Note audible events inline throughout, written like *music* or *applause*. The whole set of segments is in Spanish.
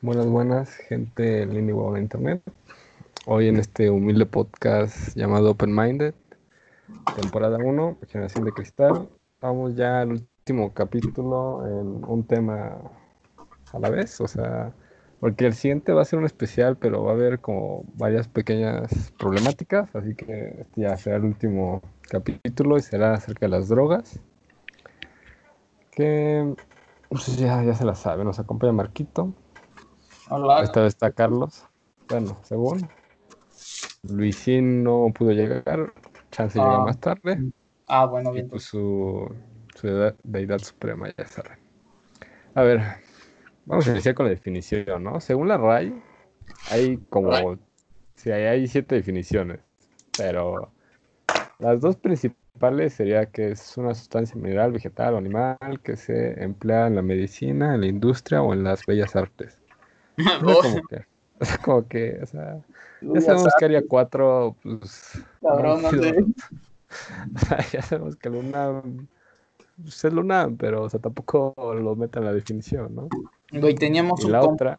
Buenas, buenas, gente en línea en internet. Hoy en este humilde podcast llamado Open Minded, temporada 1, Generación de Cristal. Vamos ya al último capítulo en un tema a la vez, o sea, porque el siguiente va a ser un especial, pero va a haber como varias pequeñas problemáticas, así que este ya será el último capítulo y será acerca de las drogas. Que pues, ya, ya se la sabe, nos acompaña Marquito. Hola. Esta vez está Carlos. Bueno, según. Luisín no pudo llegar. Chance llega Ah. más tarde. Ah, bueno, bien. pues su, su deidad, deidad suprema ya sabe. A ver, vamos a iniciar con la definición, ¿no? Según la RAI, hay como. Sí, hay, hay siete definiciones. Pero las dos principales sería que es una sustancia mineral, vegetal o animal que se emplea en la medicina, en la industria o en las bellas artes. *laughs* Oh, como que, *laughs* sea, como que, o sea, ya sabemos que haría cuatro, pues, cabrón. *laughs* O sea, ya sabemos que Luna pues, es Luna, pero, o sea, tampoco lo mete en la definición, ¿no? Güey, teníamos Y un la compa, otra,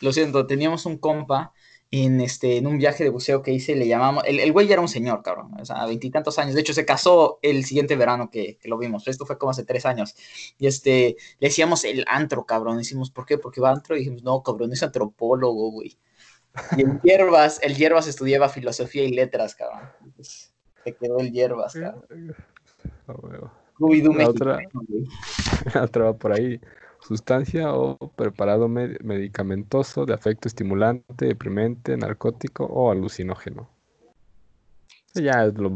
lo siento, teníamos un compa en este, en un viaje de buceo que hice, le llamamos, el, el güey ya era un señor, cabrón, o sea, veintitantos años, de hecho se casó el siguiente verano que, que lo vimos, esto fue como hace tres años, y este, le decíamos el antro, cabrón, decimos, ¿por qué? Porque va antro, y dijimos, no, cabrón, es antropólogo, güey, y el Hierbas, el Hierbas estudiaba filosofía y letras, cabrón, Entonces, se quedó el Hierbas, cabrón, La otra- *laughs* la otra va por ahí, sustancia o preparado med- medicamentoso de afecto estimulante, deprimente, narcótico o alucinógeno. Eso ya es lo,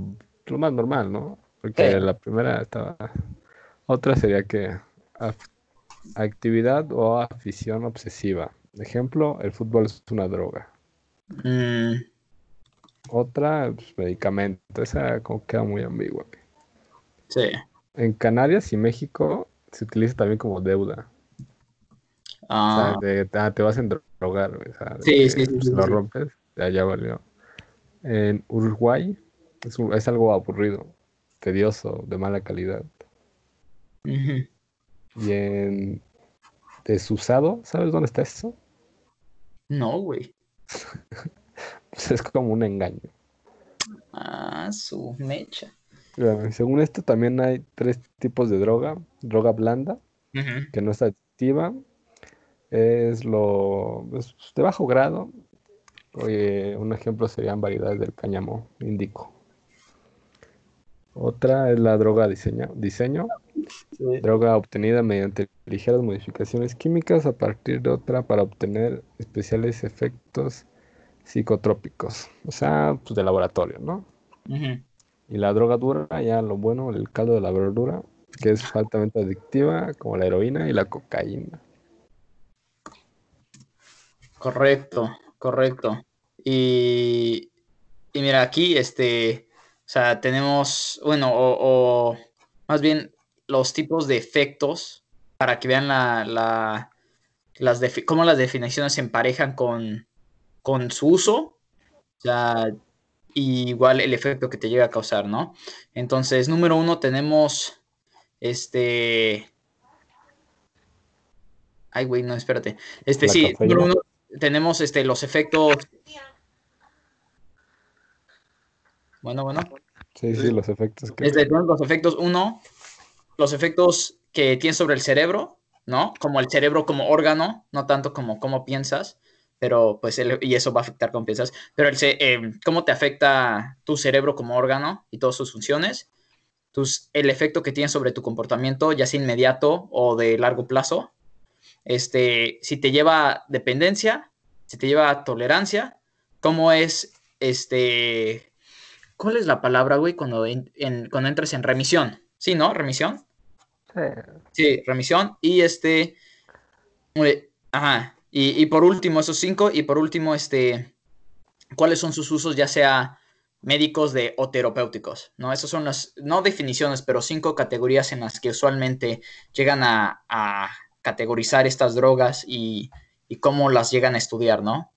lo más normal, ¿no? Porque Sí. la primera estaba... Otra sería que actividad o afición obsesiva. Ejemplo, el fútbol es una droga. Mm, Otra, pues, medicamento. Esa como queda muy ambigua. sí. En Canarias y México se utiliza también como deuda. O Ah, sea, de- ah, te vas a drogar, o sea, de Sí, que, sí, sí, pues, sí, lo rompes, ya, ya valió. En Uruguay es, un- es algo aburrido, tedioso, de mala calidad. Y en desusado, ¿sabes dónde está eso? No, güey. *laughs* Pues es como un engaño. Ah, su mecha. Bueno, según esto también hay tres tipos de droga. Droga blanda, que no es adictiva, es lo es de bajo grado. Oye, un ejemplo serían variedades del cáñamo indico. Otra es la droga diseño, diseño, Sí. droga obtenida mediante ligeras modificaciones químicas a partir de otra para obtener especiales efectos psicotrópicos, o sea, pues de laboratorio, ¿no? Y la droga dura, ya lo bueno, el caldo de la verdura, que es altamente adictiva, como la heroína y la cocaína. Correcto, correcto. Y, y mira, aquí, este, o sea, tenemos, bueno, o, o más bien los tipos de efectos para que vean la, la, las cómo las definiciones se emparejan con, con su uso, o sea, y igual el efecto que te llega a causar, ¿no? Entonces, número uno tenemos, este, ay, güey, no, espérate. Este, La sí, número uno, tenemos este, los efectos. Bueno, bueno. Sí, sí, los efectos que... Tenemos los efectos, uno, los efectos que tiene sobre el cerebro, ¿no? Como el cerebro como órgano, no tanto como cómo piensas, pero pues, el- y eso va a afectar cómo piensas, pero el, eh, cómo te afecta tu cerebro como órgano y todas sus funciones, tus, el efecto que tiene sobre tu comportamiento, ya sea inmediato o de largo plazo, este, si te lleva a dependencia, si te lleva a tolerancia, cómo es, este, ¿cuál es la palabra, güey, cuando, en- en- cuando entras en remisión? Sí, ¿no? Remisión. Eh, Sí, remisión. Y este. eh, Ajá. Y, y por último, esos cinco. Y por último, este. ¿Cuáles son sus usos, ya sea médicos de, o terapéuticos? ¿No? Esas son las, no definiciones, pero cinco categorías en las que usualmente llegan a, a categorizar estas drogas y, y cómo las llegan a estudiar, ¿no?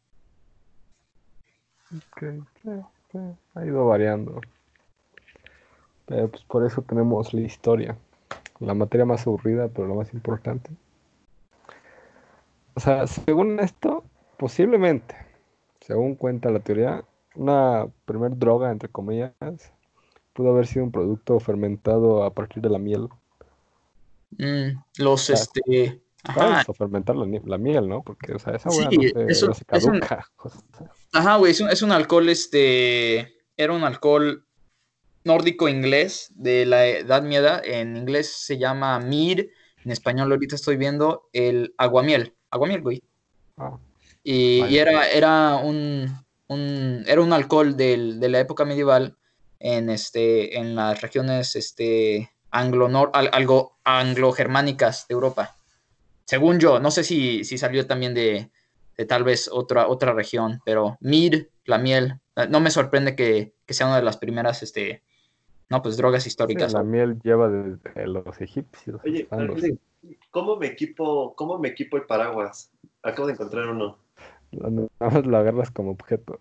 ok, sí, sí, ha ido variando. Pero pues por eso tenemos la historia. La materia más aburrida, pero la más importante. O sea, según esto, posiblemente, según cuenta la teoría, una primer droga, entre comillas, pudo haber sido un producto fermentado a partir de la miel. Mm, los, este. Ajá, O fermentar la, miel, ¿no? Porque, o sea, esa sí, weá no se, no se es un, *laughs* ajá, güey, es un, es un alcohol, este, era un alcohol nórdico inglés de la Edad Media, en inglés se llama mead, en español ahorita estoy viendo el aguamiel, aguamiel, güey. ah, Y, y era, era un, un- era un alcohol del- de la época medieval en, este, en las regiones este, anglo, anglo-germánicas de Europa. Según yo, no sé si, si salió también de, de tal vez otra, otra región, pero mead, la miel, eh, no me sorprende que, que sea una de las primeras, este, no, pues drogas sí, históricas. la miel lleva desde los egipcios. Oye, los- ¿cómo me equipo, cómo me equipo el paraguas? Acabo de encontrar uno. nada más lo agarras como objeto.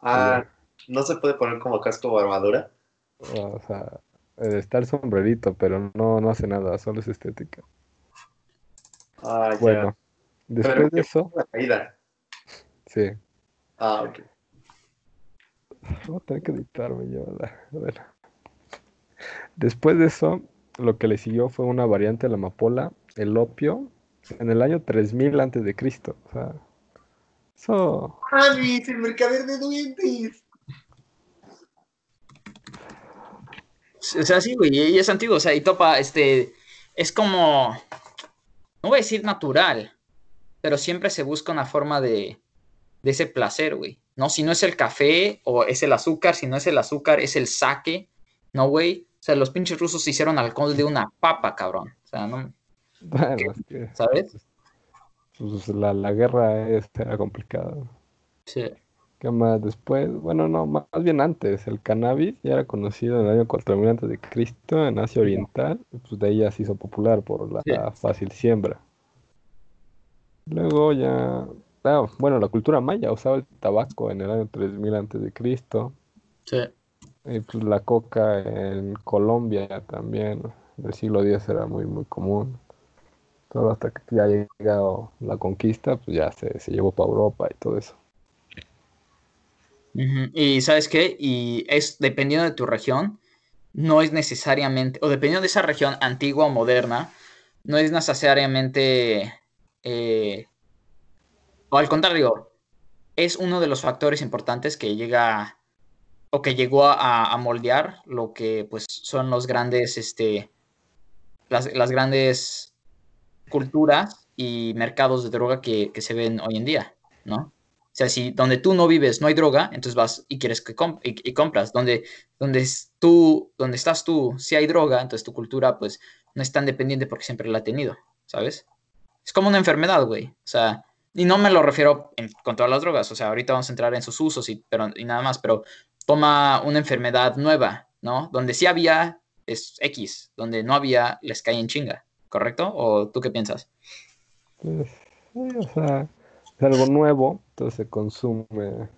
Ah, ¿no se puede poner como casco o armadura? O sea, está el sombrerito, pero no, no hace nada, solo es estética. Ah, ya. Bueno, después Pero de eso, la caída. sí. Ah, ok. Voy a tener que editarme yo. la- a ver. Después de eso, lo que le siguió fue una variante de la amapola, el opio, en el año 3000 antes de Cristo. O sea, eso, ¡Anis, el mercader de duendes! O sea, sí, güey, y es antiguo, o sea, y topa, este, es como, no voy a decir natural, pero siempre se busca una forma de, de ese placer, güey, ¿no? Si no es el café o es el azúcar, si no es el azúcar, es el sake, ¿no, güey? O sea, los pinches rusos hicieron alcohol de una papa, cabrón, o sea, ¿no? bueno, es que ¿Sabes? pues, la, la guerra era complicada. Sí. ¿Qué más después? Bueno, no, más bien antes. El cannabis ya era conocido en el año 4000 antes de Cristo en Asia Oriental. Pues de ahí ya se hizo popular por la Sí. fácil siembra. Luego ya, ah, bueno, la cultura maya usaba el tabaco en el año 3000 antes de Cristo. Sí. Y pues la coca en Colombia también. En el siglo X era muy, muy común. Solo hasta que ya ha llegado la conquista, pues ya se, se llevó para Europa y todo eso. Y ¿sabes qué? Y es dependiendo de tu región, no es necesariamente, o dependiendo de esa región antigua o moderna, no es necesariamente, eh, o al contrario, es uno de los factores importantes que llega o que llegó a, moldear lo que pues son los grandes, este, las, las grandes culturas y mercados de droga que se ven hoy en día, ¿no? Sea, si donde tú no vives no hay droga, entonces vas y quieres que comp- y, y compras. Donde, donde, tú, donde estás tú, si hay droga, entonces tu cultura pues no es tan dependiente porque siempre la ha tenido, ¿sabes? Es como una enfermedad, güey. O sea, y no me lo refiero en- con todas las drogas, o sea, ahorita vamos a entrar en sus usos y, pero, y nada más, pero toma una enfermedad nueva, ¿no? Donde sí había es X, donde no había les cae en chinga, ¿correcto? ¿O tú qué piensas? Pues, o sea, es algo nuevo, entonces se consume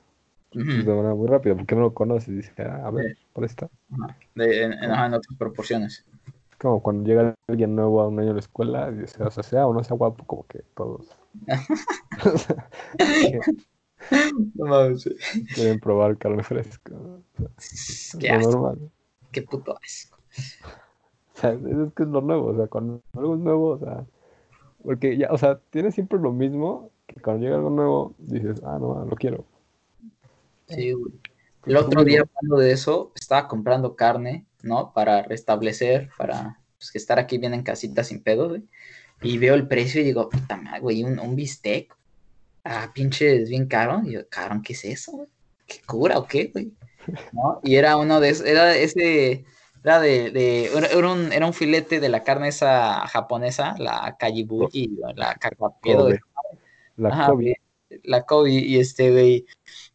de manera muy rápida, porque no lo conoces y dices, ah, a ver, por esta. Ajá. De- en, en- ajá, en otras proporciones. Es como cuando llega alguien nuevo a un año a la escuela, y dice, o sea, sea o no sea guapo, como que todos *laughs* No mames, quieren probar carne fresca. Qué asco, normal. qué puto asco. O sea, es que es lo nuevo, o sea, cuando algo es nuevo, o sea, porque ya, o sea, tienes siempre lo mismo, que cuando llega algo nuevo, dices, ah, no, lo quiero. Sí, güey. Pues El lo otro día, hablando de eso, estaba comprando carne, ¿no? Para restablecer, para pues, estar aquí bien en casita sin pedo, güey. Y veo el precio y digo, puta madre, güey, un, un bistec. Ah, pinche, es bien caro. Y yo, cabrón, ¿qué es eso, güey? ¿Qué cura o qué, güey? ¿No? Y era uno de esos, era ese, era de, de era, era un, era un filete de la carne esa japonesa, la kajibuchi, la kakakedo, Kobe. La Ajá, güey, la Kobe y este, güey.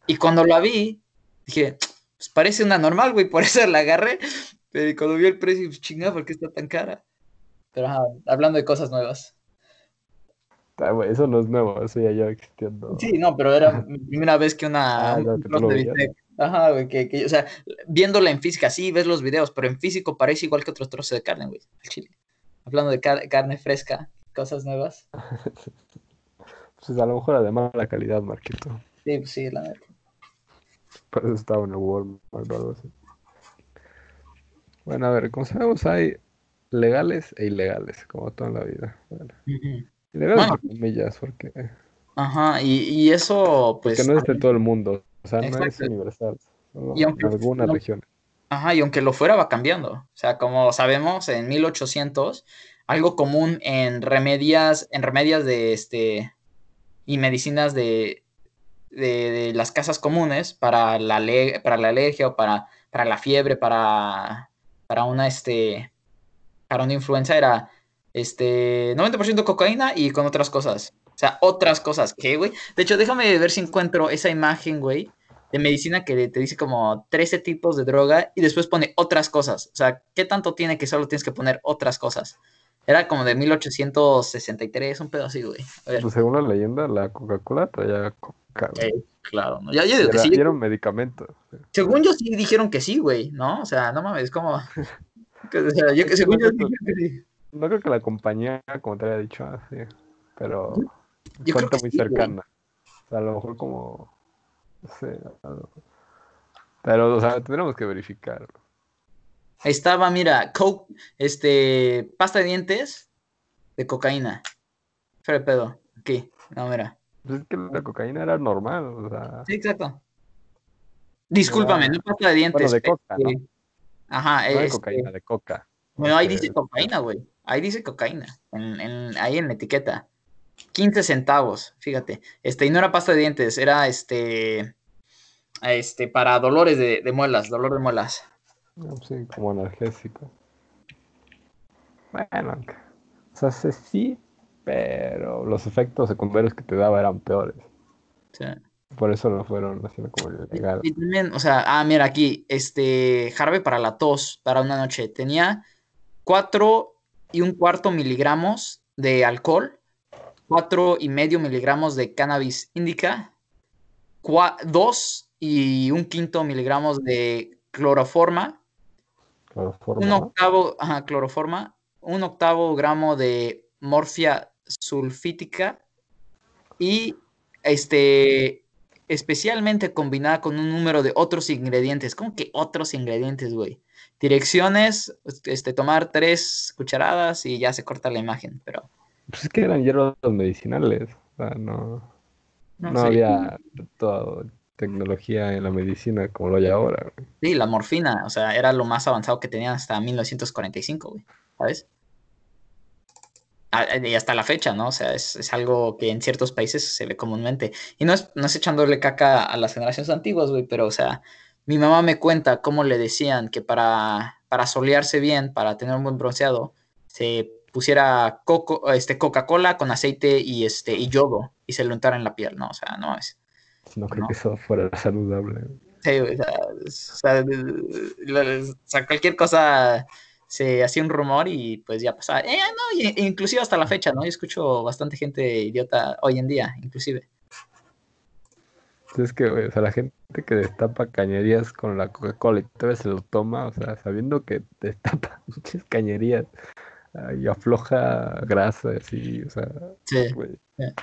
Y cuando la vi, dije, pues parece una normal, güey, por eso la agarré. Pero cuando vi el precio, pues chinga, ¿por qué está tan cara? Pero ajá, hablando de cosas nuevas. Ah, güey, eso no es nuevo, eso ya lleva existiendo. Sí, no, pero era *laughs* mi primera vez que una. Ah, que de bistec. Ajá, güey, que, que, o sea, viéndola en física, sí, ves los videos, pero en físico parece igual que otros trozos de carne, güey, al chile. Hablando de car- carne fresca, cosas nuevas. *laughs* Pues a lo mejor era de mala calidad, Marquito. Sí, pues sí, la neta. Por eso estaba en el Walmart o algo así. Bueno, a ver, como sabemos, hay legales e ilegales, como todo en la vida. Bueno, ilegales Bueno. comillas, porque, Ajá, y, y eso, pues. porque no es de todo el mundo. O sea, no es universal. Solo Y aunque- en algunas no- regiones. Ajá, y aunque lo fuera va cambiando. O sea, como sabemos, en 1800, algo común en remedias, en remedias de este y medicinas de, de, las casas comunes para la, para la alergia o para, para la fiebre, para, para una este para una influenza era este 90% cocaína y con otras cosas. O sea, otras cosas. ¿Qué, güey? De hecho, déjame ver si encuentro esa imagen, güey, de medicina que te dice como 13 tipos de droga y después pone otras cosas. O sea, ¿qué tanto tiene que solo tienes que poner otras cosas? Era como de 1863, un pedo así, güey. Pues según la leyenda, la Coca-Cola traía coca. güey. eh, claro, ¿no? Ya, yo digo que era, sí. y era un medicamento. Según yo sí dijeron que sí, güey, ¿no? O sea, no mames, como... *laughs* que, o sea, yo, que según yo que sí. No creo que la compañía, como te había dicho, así, pero Yo creo fuente que muy sí, güey. cercana. O sea, a lo mejor como, no sé, algo. pero, o sea, tendremos que verificar. Estaba, mira, Coke, este, pasta de dientes de cocaína. De pedo. Aquí, no, mira. Pues es que la cocaína era normal, o sea, Sí, exacto. Discúlpame, Ah, no pasta de dientes. de coca, ¿no? este, Ajá, no de este, cocaína, de coca. Bueno, ahí dice cocaína, güey. Ahí dice cocaína. En, en- ahí en la etiqueta. 15 centavos, fíjate. Este, y no era pasta de dientes, era este. Este, para dolores de, de muelas, dolor de muelas. No, Sí, como analgésico. Bueno, o sea, sí, sí, pero los efectos secundarios que te daba eran peores. Por eso lo fueron haciendo como ilegal. Y también, o sea, ah, mira aquí, este, jarabe para la tos, para una noche. Tenía 4 y un cuarto miligramos de alcohol, 4 y medio miligramos de cannabis indica, 2 y un quinto miligramos de cloroforma, Cloroformo, un octavo, ajá, cloroforma, un octavo gramo de morfia sulfítica y este especialmente combinada con un número de otros ingredientes. ¿Cómo que otros ingredientes, güey? Direcciones, este, tomar tres cucharadas y ya se corta la imagen, pero Pues es que eran hierbas medicinales. O sea, no, no, no había toda tecnología en la medicina como lo hay ahora. Sí, la morfina, o sea, era lo más avanzado que tenían hasta 1945, güey, ¿sabes? Ah, Y hasta la fecha, ¿no? O sea, es, es algo que en ciertos países se ve comúnmente. Y no es, no es echándole caca a las generaciones antiguas, güey, pero, o sea, mi mamá me cuenta cómo le decían que para, para solearse bien, para tener un buen bronceado, se pusiera coco, este, Coca-Cola con aceite y, este, y yodo y se lo untara en la piel, ¿no? O sea, no es. No creo No. que eso fuera saludable. Sí, o sea, o sea, o cualquier cosa se hacía un rumor y pues ya pasaba. Eh, no, y- inclusive hasta la fecha, ¿no? Yo escucho bastante gente idiota hoy en día, inclusive. Es que, o sea, la gente que destapa cañerías con la Coca-Cola y todavía se lo toma, o sea, sabiendo que destapa *laughs* muchas cañerías y afloja grasa así, o sea, Sí,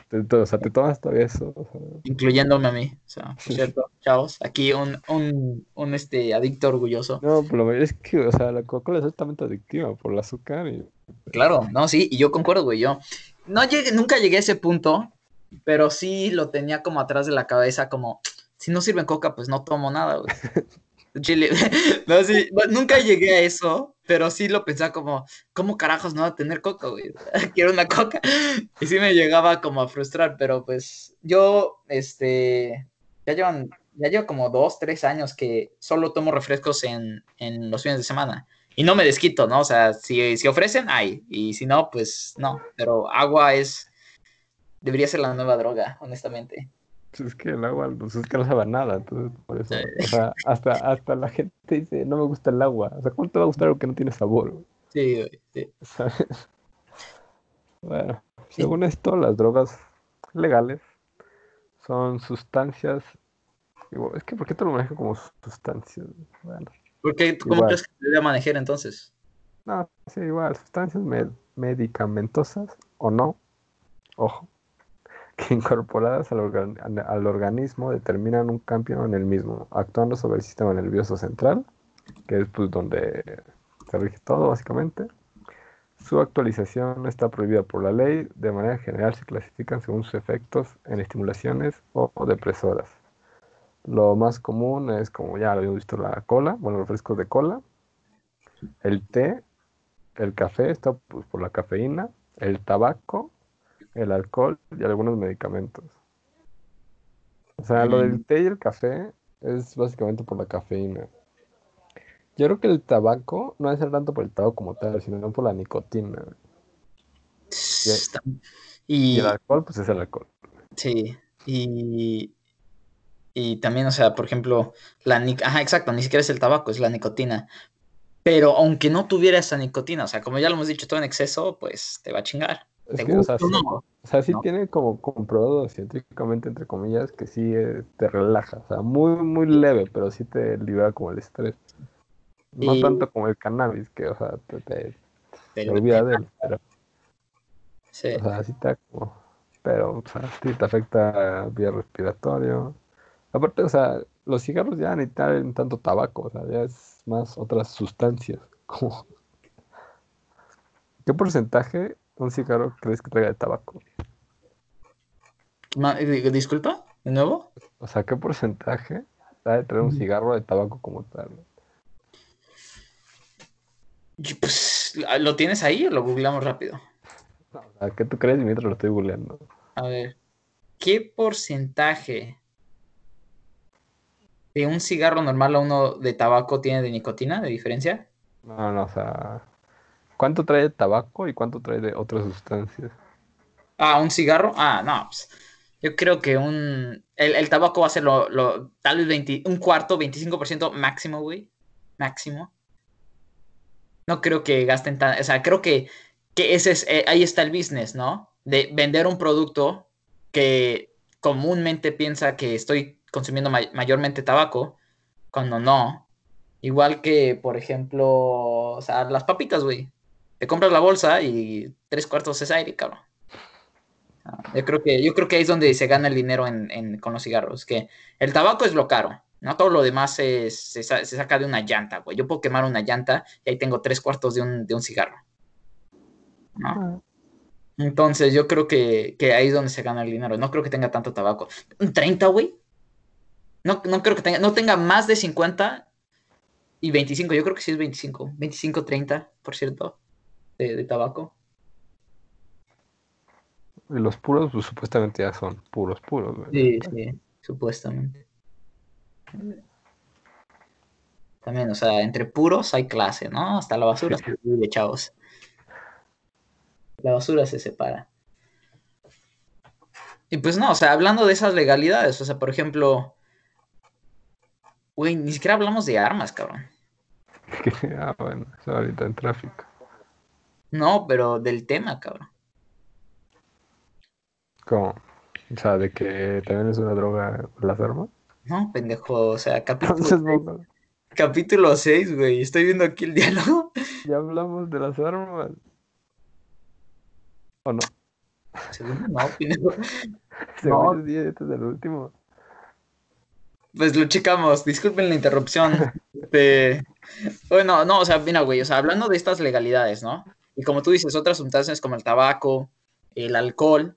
te- o sea, te tomas todavía eso. o sea, incluyéndome a mí. O sea, por cierto, chavos, aquí un, un, un este, adicto orgulloso. No, pero lo es que, o sea, la Coca-Cola es altamente adictiva por el azúcar y Claro, no, sí, y yo concuerdo, güey, yo no llegué, nunca llegué a ese punto, pero sí lo tenía como atrás de la cabeza, como, si no sirven coca, pues no tomo nada, güey. *laughs* Chile, *laughs* no, sí, nunca llegué a eso, pero sí lo pensaba como, ¿cómo carajos no va a tener coca, güey? *laughs* Quiero una coca. *laughs* Y sí me llegaba como a frustrar, pero pues yo, este, ya llevan, ya llevo como dos, tres años que solo tomo refrescos en, en los fines de semana. Y no me desquito, ¿no? O sea, si, si ofrecen, hay. Y si no, pues no. Pero agua es. Debería ser la nueva droga, honestamente. Pues, es que el agua, no sabe a nada, entonces por eso, o sea, hasta, hasta la gente dice, no me gusta el agua, o sea, ¿cómo te va a gustar algo que no tiene sabor? Sí, güey, sí. ¿Sabes? Bueno, según esto, las drogas legales son sustancias. Es que, ¿por qué te lo manejo como sustancias? Bueno, Porque, ¿cómo Igual. crees que se debe manejar entonces? no, sí, igual, sustancias med- medicamentosas o no, ojo, *laughs* incorporadas al, organ- al organismo determinan un cambio en el mismo, actuando sobre el sistema nervioso central, que es pues donde se rige todo básicamente. Su actualización está prohibida por la ley, de manera general se clasifican según sus efectos en estimulaciones o, o depresoras. Lo más común es, como ya lo habíamos visto, la cola, bueno, los refrescos de cola, el té, el café, está pues, por la cafeína, el tabaco, el alcohol y algunos medicamentos. O sea, lo del Mm. té y el café es básicamente por la cafeína. Yo creo que el tabaco no es tanto por el tabaco como tal, sino por la nicotina. Y Y el alcohol, pues es el alcohol. sí, y, y también, o sea, por ejemplo, la nic- ajá, exacto, ni siquiera es el tabaco, es la nicotina. Pero aunque no tuviera esa nicotina, o sea, como ya lo hemos dicho, todo en exceso, pues te va a chingar. Es ¿Te que, o sea, sí, no? o sea, sí ¿no? tiene como comprobado científicamente, entre comillas, que sí eh, te relaja. O sea, muy, muy leve, pero sí te libera como el estrés. No Y- tanto como el cannabis, que, o sea, te, te, olvida de él. Pero, sí. o sea, sí te da como... Pero, o sea, sí te afecta vía respiratorio. Aparte, o sea, los cigarros ya ni traen tanto tabaco, o sea, ya es más otras sustancias. *laughs* Como... ¿Qué porcentaje un cigarro crees que traiga de tabaco? Ma- eh, Disculpa, ¿de nuevo? O sea, ¿qué porcentaje ha de traer un cigarro de tabaco como tal? Pues, ¿lo tienes ahí o lo googleamos rápido? ¿qué tú crees? Mientras lo estoy googleando. A ver, ¿qué porcentaje de un cigarro normal a uno de tabaco tiene de nicotina, de diferencia? No, no, o sea, ¿cuánto trae de tabaco y cuánto trae de otras sustancias? Ah, un cigarro. Ah, no, pues, yo creo que un... El, tabaco va a ser lo, tal vez 20 un cuarto, 25% máximo, güey. Máximo. No creo que gasten tan... O sea, creo que, que ese es, eh, ahí está el business, ¿no? De vender un producto que comúnmente piensa que estoy consumiendo may- mayormente tabaco, cuando no. Igual que, por ejemplo, o sea, las papitas, güey. Te compras la bolsa y tres cuartos es aire, cabrón. Ah, Yo creo que, yo creo que ahí es donde se gana el dinero en, en- con los cigarros. Que el tabaco es lo caro, no todo lo demás se, se saca de una llanta, güey. Yo puedo quemar una llanta y ahí tengo tres cuartos de un, de un cigarro. ¿no? Entonces yo creo que, que ahí es donde se gana el dinero. No creo que tenga tanto tabaco. ¿Un 30, güey? No, no creo que tenga, no tenga más de 50 y 25. Yo creo que sí es 25. 25, 30, por cierto, de, de tabaco. Y los puros, pues supuestamente ya son puros, puros. Sí, sí, supuestamente. También, o sea, entre puros hay clase, ¿no? Hasta la basura se divide, chavos. La basura se separa. Y pues no, o sea, hablando de esas legalidades, o sea, por ejemplo, güey, ni siquiera hablamos de armas, cabrón. *laughs* ah, bueno, eso ahorita en tráfico. No, pero del tema, cabrón. ¿Cómo? O sea, de que también es una droga las armas. No, pendejo, o sea, capítulo, Entonces, capítulo 6, güey. Estoy viendo aquí el diálogo. *laughs* ya hablamos de las armas. ¿O no? Segundo, no, pendejo. *laughs* Según yo, sí, este es el último. Pues lo checamos, disculpen la interrupción. *laughs* Este, Bueno, no, o sea, mira, güey, o sea, hablando de estas legalidades, ¿no? Y como tú dices, otras sustancias como el tabaco, el alcohol,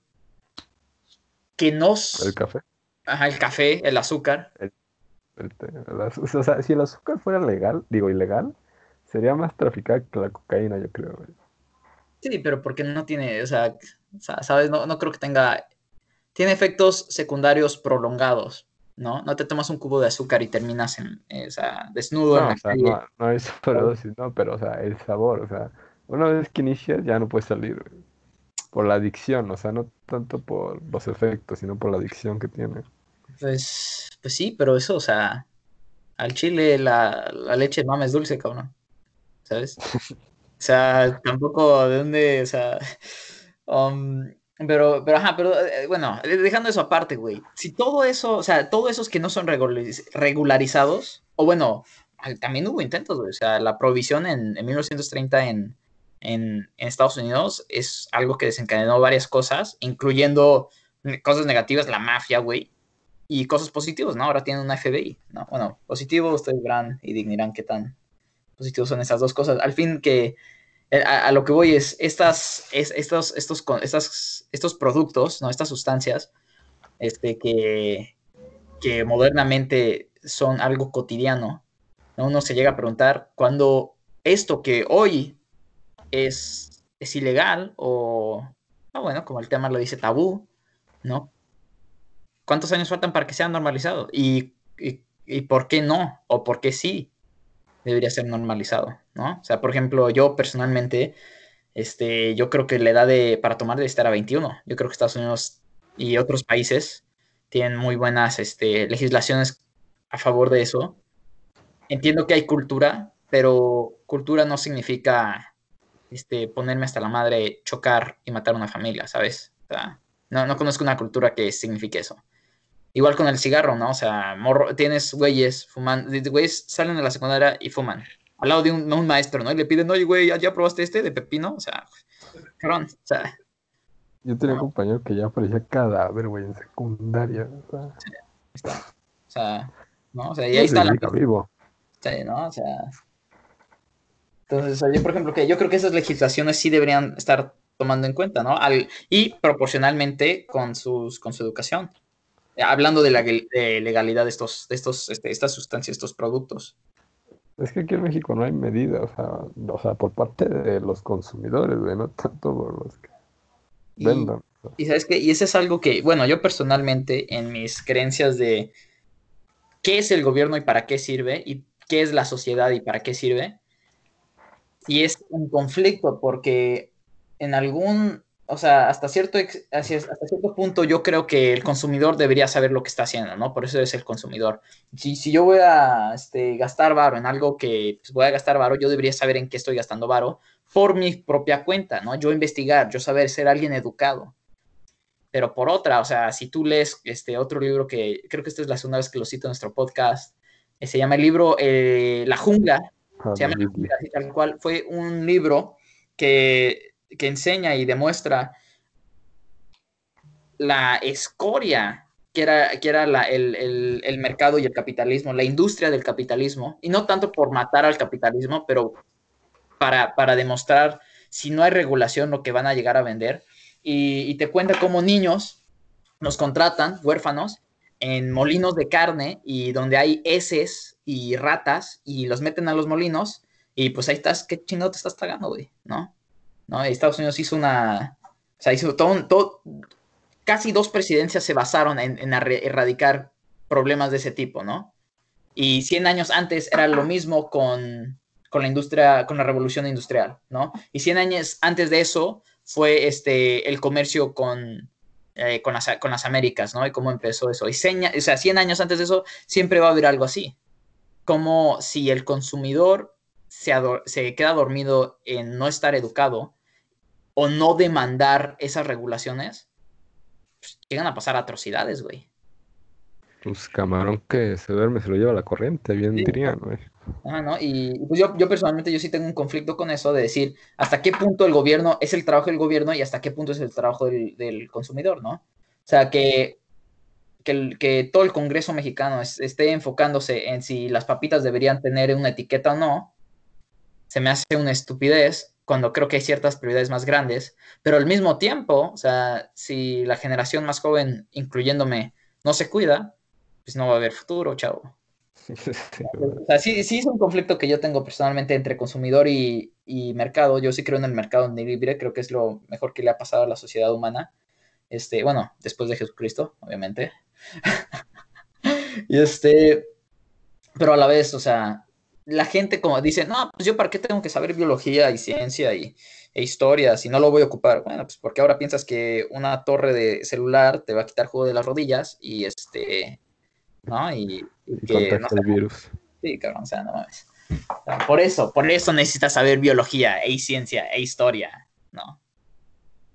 que nos... El café. Ajá, el café, el azúcar. el o sea, si el azúcar fuera legal, digo ilegal, sería más traficada que la cocaína, yo creo. güey. Sí, pero porque no tiene, o sea, ¿sabes? No, no creo que tenga... Tiene efectos secundarios prolongados, ¿no? No te tomas un cubo de azúcar y terminas en, eh, o sea, desnudo en la o sea, calle. no, no hay sobredosis, no, pero, o sea, el sabor, o sea, una vez que inicias ya no puedes salir. Por la adicción, o sea, no tanto por los efectos, sino por la adicción que tiene. Pues, pues sí, pero eso, o sea, al chile la, la leche de mama es dulce, cabrón. ¿Sabes? O sea, tampoco de dónde, o sea, um, pero, pero, ajá, pero eh, bueno, dejando eso aparte, güey. Si todo eso, o sea, todo esos que no son regulariz- regularizados, o bueno, también hubo intentos. O sea, la prohibición en, en 1930 en, en, en Estados Unidos es algo que desencadenó varias cosas, incluyendo cosas negativas, la mafia, güey, y cosas positivas, ¿no? Ahora tienen una FBI, ¿no? Bueno, positivo, ustedes verán y dignirán qué tan positivos son esas dos cosas. Al fin que eh, a, lo que voy es, estas, estos, estos, estas, estos productos, ¿no? Estas sustancias, este, que, que modernamente son algo cotidiano, ¿no? Uno se llega a preguntar cuando esto que hoy es, es ilegal o, ah, bueno, como el tema lo dice tabú, ¿no? ¿Cuántos años faltan para que sea normalizado? ¿Y, y, por qué no? ¿O por qué sí debería ser normalizado? ¿no? O sea, por ejemplo, yo personalmente, este, yo creo que la edad de, para tomar debe estar a 21. Yo creo que Estados Unidos y otros países tienen muy buenas este, legislaciones a favor de eso. Entiendo que hay cultura, pero cultura no significa este, ponerme hasta la madre, chocar y matar a una familia, ¿sabes? O sea, no, no conozco una cultura que signifique eso. Igual con el cigarro, ¿no? O sea, morro, tienes güeyes fumando, güeyes salen de la secundaria y fuman. Al lado de un, un maestro, ¿no? Y le piden, oye, güey, ¿ya probaste este de pepino? O sea, cabrón, o sea. Yo tenía un compañero que ya parecía cadáver, güey, en secundaria. O sea, sí, o sea, ¿no? O sea, y ahí está la. Vivo. Sí, ¿no? O sea. Entonces, yo, por ejemplo, que yo creo que esas legislaciones sí deberían estar tomando en cuenta, ¿no? Al, y proporcionalmente con, sus, con su educación. Hablando de la legalidad de, estos, de estos, este, estas sustancias, estos productos. Es que aquí en México no hay medida, o sea, o sea por parte de los consumidores, no tanto por los que vendan. Y, sabes qué, y eso es algo que, bueno, yo personalmente en mis creencias de qué es el gobierno y para qué sirve, y qué es la sociedad y para qué sirve, y es un conflicto porque en algún, o sea, hasta cierto, hasta cierto punto yo creo que el consumidor debería saber lo que está haciendo, ¿no? Por eso es el consumidor. Si, si yo voy a este, gastar varo en algo que pues, voy a gastar varo, yo debería saber en qué estoy gastando varo por mi propia cuenta, ¿no? Yo investigar, yo saber ser alguien educado. Pero por otra, o sea, si tú lees este otro libro que creo que esta es la segunda vez que lo cito en nuestro podcast, eh, se llama el libro eh, La Jungla, se llama tal cual, fue un libro que que enseña y demuestra la escoria que era, que era el, mercado y el capitalismo, la industria del capitalismo, y no tanto por matar al capitalismo, pero para, para demostrar si no hay regulación lo que van a llegar a vender. Y, te cuenta cómo niños nos contratan, huérfanos, en molinos de carne y donde hay heces y ratas y los meten a los molinos y pues ahí estás, qué chingado te estás pagando, güey, ¿no? ¿no? Estados Unidos hizo una, o sea, hizo todo, todo casi dos presidencias se basaron en, erradicar problemas de ese tipo, ¿no? Y 100 años antes era lo mismo con, con, la industria, con la revolución industrial, ¿no? Y 100 años antes de eso fue este, el comercio con, eh, con, las, con, las, Américas, ¿no? Y cómo empezó eso. Y o sea, 100 años antes de eso siempre va a haber algo así. Como si el consumidor se, se queda dormido en no estar educado, o no demandar esas regulaciones, pues, llegan a pasar atrocidades, güey. Pues camarón que se duerme se lo lleva la corriente, bien dirían, güey. ¿No? Y pues yo, yo personalmente yo sí tengo un conflicto con eso de decir hasta qué punto el gobierno es el trabajo del gobierno y hasta qué punto es el trabajo del, consumidor, ¿no? O sea, que, que, que todo el Congreso mexicano esté enfocándose en si las papitas deberían tener una etiqueta o no, se me hace una estupidez cuando creo que hay ciertas prioridades más grandes, pero al mismo tiempo, o sea, si la generación más joven, incluyéndome, no se cuida, pues no va a haber futuro, chavo. O sea, sí, sí es un conflicto que yo tengo personalmente entre consumidor y, mercado. Yo sí creo en el mercado libre, creo que es lo mejor que le ha pasado a la sociedad humana. Este, bueno, después de Jesucristo, obviamente. *laughs* y este, pero a la vez, o sea, la gente como dice, no, pues yo para qué tengo que saber biología y ciencia y, e historia si no lo voy a ocupar. Bueno, pues porque ahora piensas que una torre de celular te va a quitar juego de las rodillas y este, ¿no? Y, que, el virus. Sí, cabrón, o sea, no mames. por eso, por eso necesitas saber biología e ciencia e historia, ¿no?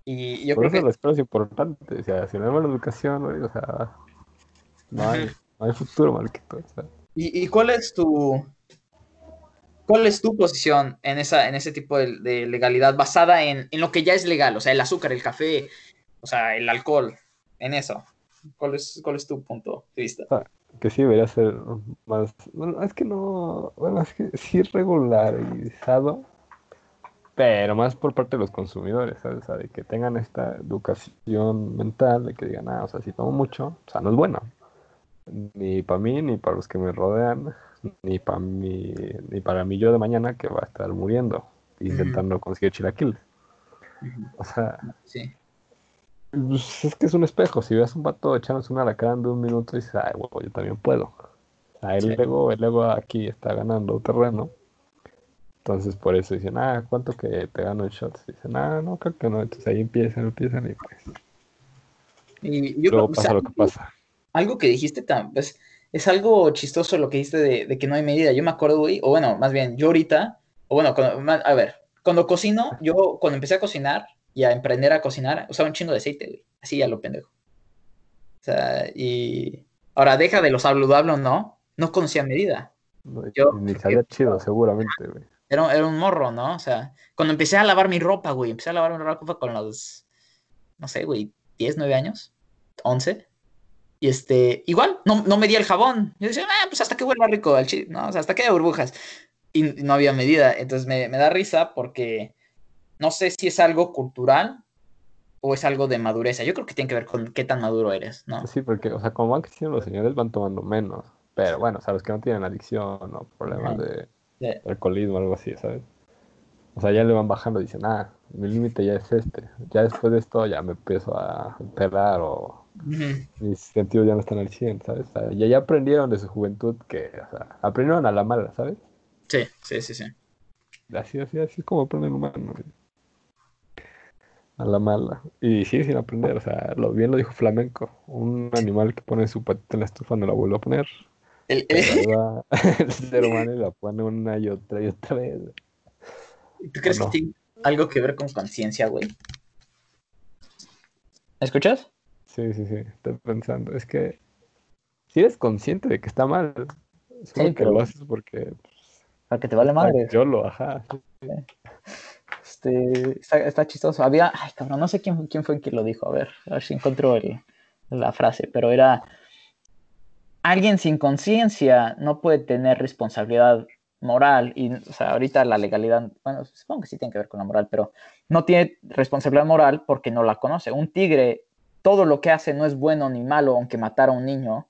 Y yo por creo eso que... la escuela es importante, o sea, si no hay buena educación, o sea, no hay, no hay futuro, Marquito. O sea. ¿Y, ¿Y cuál es tu, ¿Cuál es tu posición en, esa, en ese tipo de, legalidad basada en, lo que ya es legal? O sea, el azúcar, el café, o sea, el alcohol. en eso. ¿Cuál es, cuál es tu punto de vista? Que sí debería ser más. Bueno, es que no. Bueno, es que sí regularizado, pero más por parte de los consumidores, ¿sabes? O sea, de que tengan esta educación mental, de que digan, ah, o sea, si tomo mucho, o sea, no es bueno. Ni para mí, ni para los que me rodean, ni para mí, ni para mí yo de mañana que va a estar muriendo intentando conseguir chilaquiles. O sea, Sí. Pues, es que es un espejo. Si ves un vato echándose una alacrán de un minuto, dices, ay, huevo, yo también puedo. Sea, el Sí. ego, el ego aquí está ganando terreno. Entonces, por eso dicen, ah, ¿cuánto que te gano en shots? Dicen, ah, no, creo que no. Entonces ahí empiezan, empiezan y pues Y yo luego creo- o pasa sea, lo que pasa. algo que dijiste tam- pues, es algo chistoso lo que dijiste de, de que no hay medida. Yo me acuerdo, güey, o bueno, más bien, yo ahorita, o bueno, cuando- a ver, cuando cocino, yo cuando empecé a cocinar y a emprender a cocinar, usaba un chingo de aceite, güey, así a lo pendejo. O sea, y ahora deja de lo saludable o no, no conocía medida. No, yo- ni sabía chido, seguramente, güey. Era, era un morro, ¿no? O sea, cuando empecé a lavar mi ropa, güey, empecé a lavar mi ropa con los, no sé, güey, 10, 9 años, 11. Y este, igual, no, no medía el jabón. Yo decía, ah, pues hasta que vuelva rico al chile, ¿no? O sea, hasta que haya burbujas. Y, y no había medida. Entonces me, me da risa porque no sé si es algo cultural o es algo de madurez. Yo creo que tiene que ver con qué tan maduro eres, ¿no? Sí, porque, o sea, como van creciendo los señores, van tomando menos. Pero bueno, o sea, los que no tienen adicción o problemas de alcoholismo o algo así, ¿sabes? O sea, ya le van bajando, dicen, ah, mi límite ya es este. Ya después de esto ya me empiezo a alterar o mis sentidos ya no están al 100, ¿sabes? O sea, ya, ya aprendieron de su juventud que, o sea, aprendieron a la mala, ¿sabes? Sí, sí, sí, sí. Así, así, así es como aprenden humanos. A la mala. Y sí, sin aprender, o sea, lo bien lo dijo Flamenco. Un animal que pone su patita en la estufa no la vuelve a poner. El- va *laughs* el *laughs* ser humano y la pone una y otra y otra vez. ¿Tú crees no? que tiene algo que ver con conciencia, güey? ¿Me escuchas? Sí, sí, sí, estoy pensando. Es que si eres consciente de que está mal, solo que pero- lo haces porque Para que te vale madre. yo lo, ajá. sí. Este, está, está chistoso. Había, ay, cabrón, no sé quién, quién fue el que lo dijo. A ver, a ver si encuentro el- la frase, pero era, alguien sin conciencia no puede tener responsabilidad moral y, o sea, ahorita la legalidad, bueno, supongo que sí tiene que ver con la moral, pero no tiene responsabilidad moral porque no la conoce. Un tigre, todo lo que hace no es bueno ni malo, aunque matara a un niño,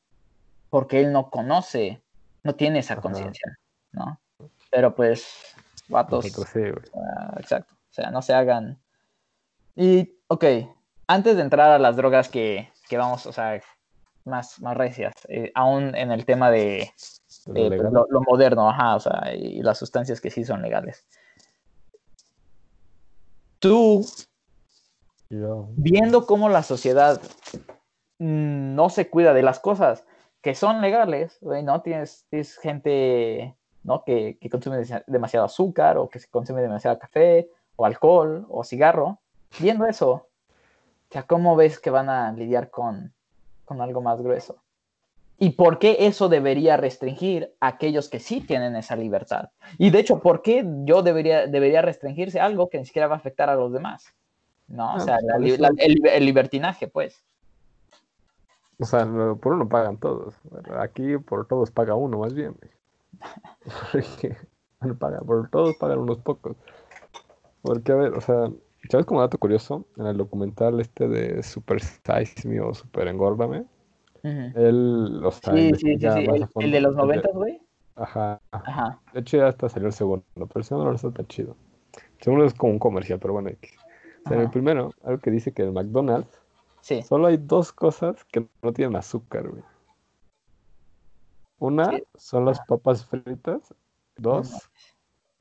porque él no conoce, no tiene esa conciencia, ¿no? Pero pues, vatos. Sí. Ah, exacto. O sea, no se hagan. Y, ok, antes de entrar a las drogas que, que vamos, o sea, más, más recias, eh, aún en el tema de, legal. lo, lo moderno, ajá, o sea, y las sustancias que sí son legales. Tú, Yo- viendo cómo la sociedad mm, no se cuida de las cosas que son legales, ¿no? Tienes, tienes gente, ¿no? Que, que consume demasiado azúcar o que consume demasiado café o alcohol o cigarro. Viendo eso, sea, ¿cómo ves que van a lidiar con, con algo más grueso? ¿Y por qué eso debería restringir a aquellos que sí tienen esa libertad? Y de hecho, ¿por qué yo debería, debería restringirse algo que ni siquiera va a afectar a los demás? ¿no? O Ah, sea, pues la la- el, el libertinaje, pues. O sea, por uno pagan todos. Aquí por todos paga uno, más bien. *laughs* *laughs* Porque paga, por todos pagan unos pocos. Porque, a ver, o sea, ¿sabes como dato curioso? En el documental este de Super Size Me o Super Engórdame, él, o sea, Sí, sí, sí, El, el de los El de- noventas, güey. Ajá. Ajá. De hecho, ya hasta salió el segundo, pero el segundo no está tan chido. El segundo es como un comercial, pero bueno. O sea, en el primero, algo que dice que en el McDonald's Sí. Solo hay dos cosas que no tienen azúcar, güey. Una son las papas fritas. Dos.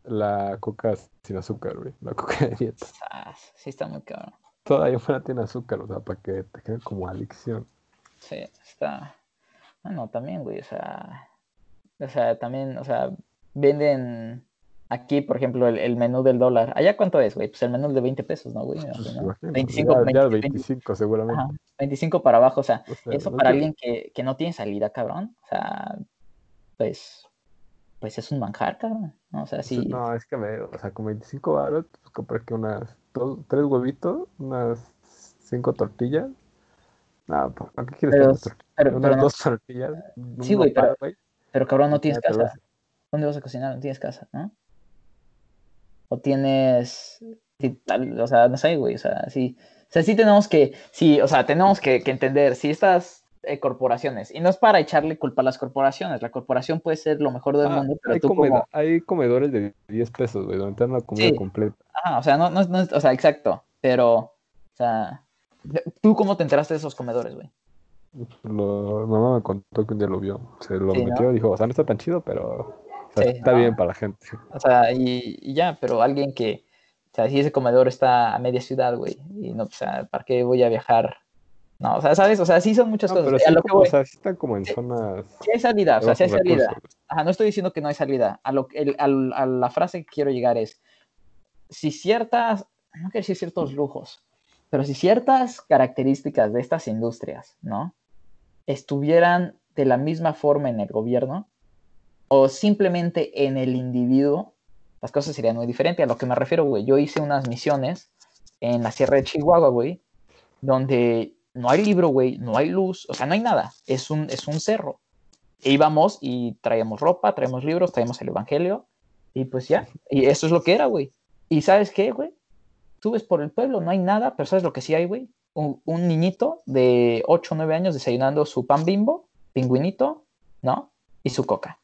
La coca sin azúcar, güey. La coca de dieta. Ah, sí, está muy cabrón. Toda ahí afuera tiene azúcar, o sea, para que te quede como adicción. Sí, está. Bueno, también, güey, o sea. O sea, también, o sea, venden aquí, por ejemplo, el, el menú del dólar. ¿Allá cuánto es, güey? Pues el menú es de 20 pesos, ¿no, güey? Pues, imagino. imagínate, 25, ya, ya 20, 25 seguramente. Ajá, 25 para abajo, o sea, O sea, eso no para alguien que, que no tiene salida, cabrón. O sea, pues, pues es un manjar, cabrón. ¿No? O sea, sí. No, es que me, o sea, con 25 baros, pues compré que unas dos, tres huevitos, unas cinco tortillas No, ¿para qué quieres Pero- tortillas? Pero, Unas pero, no- dos tortillas. un Sí, güey, pero- pero cabrón, no tienes Ya casa. ¿Dónde vas a cocinar? No tienes casa, ¿no? O tienes, o sea, no sé, güey, o sea, sí, o sea, sí tenemos que, sí, o sea, tenemos que, que entender, si estas eh, corporaciones, y no es para echarle culpa a las corporaciones, la corporación puede ser lo mejor del Ah, mundo, pero hay, tú comeda- como, hay comedores de 10 pesos, güey, donde te dan una comida Sí. completa. ajá, o sea, no, no, no, o sea, exacto, pero, o sea, ¿tú cómo te enteraste de esos comedores, güey? Lo, mi mamá me contó que un día lo vio. Se lo Sí, ¿no? metió y dijo, o sea, no está tan chido, pero o sea, Sí, está no. bien para la gente. O sea, y, y ya, pero alguien que, o sea, si ese comedor está a media ciudad, güey, y no, o sea, ¿para qué voy a viajar? No, o sea, ¿sabes? O sea, sí son muchas No, cosas. pero A sí, lo que como- voy, o sea, sí están como en zonas sí hay salida, o sea, sí hay salida. recursos. Ajá, no estoy diciendo que no hay salida. A, lo, el- al- a la frase que quiero llegar es, si ciertas, no quiero decir ciertos lujos, pero si ciertas características de estas industrias, ¿no? Estuvieran de la misma forma en el gobierno o simplemente en el individuo, las cosas serían muy diferentes. A lo que me refiero, güey, yo hice unas misiones en la Sierra de Chihuahua, güey, donde no hay libro, güey, no hay luz, o sea, no hay nada, es un, es un cerro. E íbamos y traíamos ropa, traíamos libros, traíamos el evangelio, y pues ya, y eso es lo que era, güey. ¿Y sabes qué, güey? Tú ves por el pueblo, no hay nada, pero ¿sabes lo que sí hay, güey? Un, un niñito de 8 o 9 años desayunando su pan bimbo, pingüinito, ¿no? Y su coca.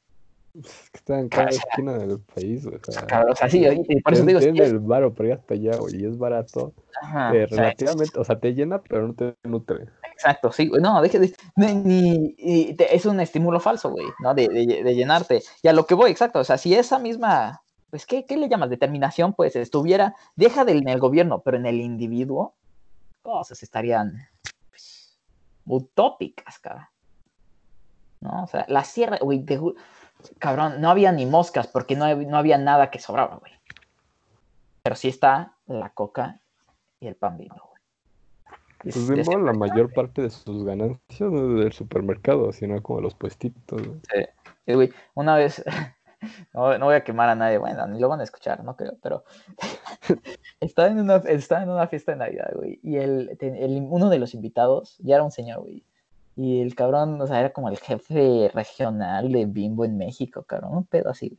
Es que está en cada O sea, esquina del país, güey, o sea, Claro, o sea, sí, y por eso es- digo, es es- del baro, pero ya hasta allá, güey, y es barato, ajá, eh, o sea, relativamente, o sea, te llena, pero no te nutre. Exacto, sí, güey, no, deje de, ni, ni- y te- es un estímulo falso, güey, ¿no? De, de- de llenarte. Y a lo que voy, exacto, o sea, si esa misma, pues, ¿qué, qué le llamas? Determinación, pues, estuviera, deja del, en el gobierno, pero en el individuo, cosas estarían, pues, utópicas, cabrón. ¿No? O sea, la sierra, güey, te ju- cabrón, no había ni moscas porque no, no había nada que sobraba, güey. Pero sí está la coca y el pan bimbo, güey. Pues Bimbo, la mayor parte de sus ganancias no es del supermercado, sino como los puestitos, güey. Sí, güey, una vez, *laughs* no, no voy a quemar a nadie, bueno, ni lo van a escuchar, no creo, pero *laughs* estaba en una, estaba en una fiesta de Navidad, güey, y el, el- uno de los invitados ya era un señor, güey, y el cabrón, o sea, era como el jefe regional de Bimbo en México, cabrón, un pedo así.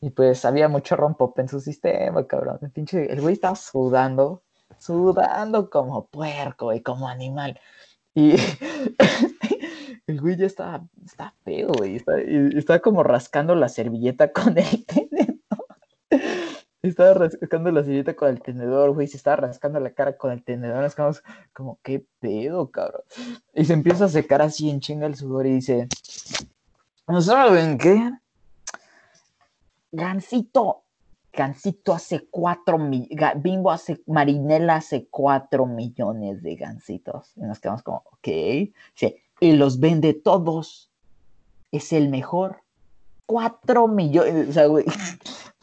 Y pues había mucho rompope en su sistema, cabrón. El pinche, el güey estaba sudando, sudando como puerco, güey, como animal. Y *laughs* el güey ya estaba, está feo, güey. Está, y, y estaba como rascando la servilleta con el *laughs* tenedor. Estaba rascando la servilleta con el tenedor, güey. Se estaba rascando la cara con el tenedor. Es como, como, qué pedo, cabrón. Y se empieza a secar así en chinga el sudor y dice, ¿no saben qué? Gancito, Gancito hace cuatro mi- Ga- Bimbo hace, Marinela hace cuatro millones de gancitos. Y nos quedamos como, ok. Dice, y los vende todos. Es el mejor. Cuatro millones. O sea, güey.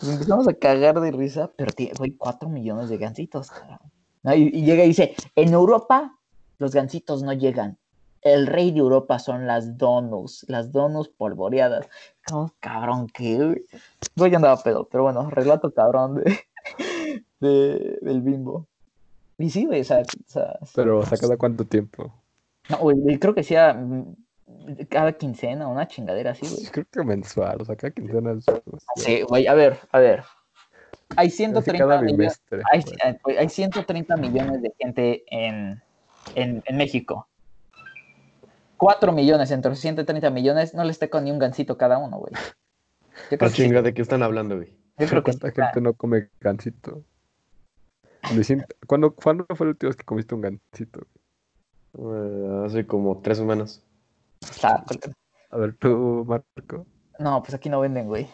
Nos empezamos a cagar de risa, pero tiene, güey, cuatro millones de cabrón. ¿No? Y, y llega y dice, en Europa los gancitos no llegan. El rey de Europa son las donuts, las donuts polvoreadas. Como, cabrón, ¿qué? güey? Yo andaba pedo, pero bueno, relato cabrón de, *laughs* de- del bimbo. Y sí, güey, o sea, o sea, Pero, sea, ¿cada cuánto tiempo? no, güey, creo que sea cada quincena, una chingadera así, güey. *laughs* Creo que mensual, o sea, cada quincena es... Sí, güey, a ver, a ver. Hay Casi 130 cada millones, hay, eh, hay 130 millones de gente en, en, en México. 4 millones entre los 130 millones, no les teco ni un gancito cada uno, güey. Yo creo sí, chinga, ¿de qué están hablando, güey? yo creo que ¿Cuánta gente no come gansito? Luisín, ¿cuándo, ¿Cuándo fue la última vez que comiste un gansito? Eh, hace como tres semanas. A ver, tú, Marco. No, pues aquí no venden, güey.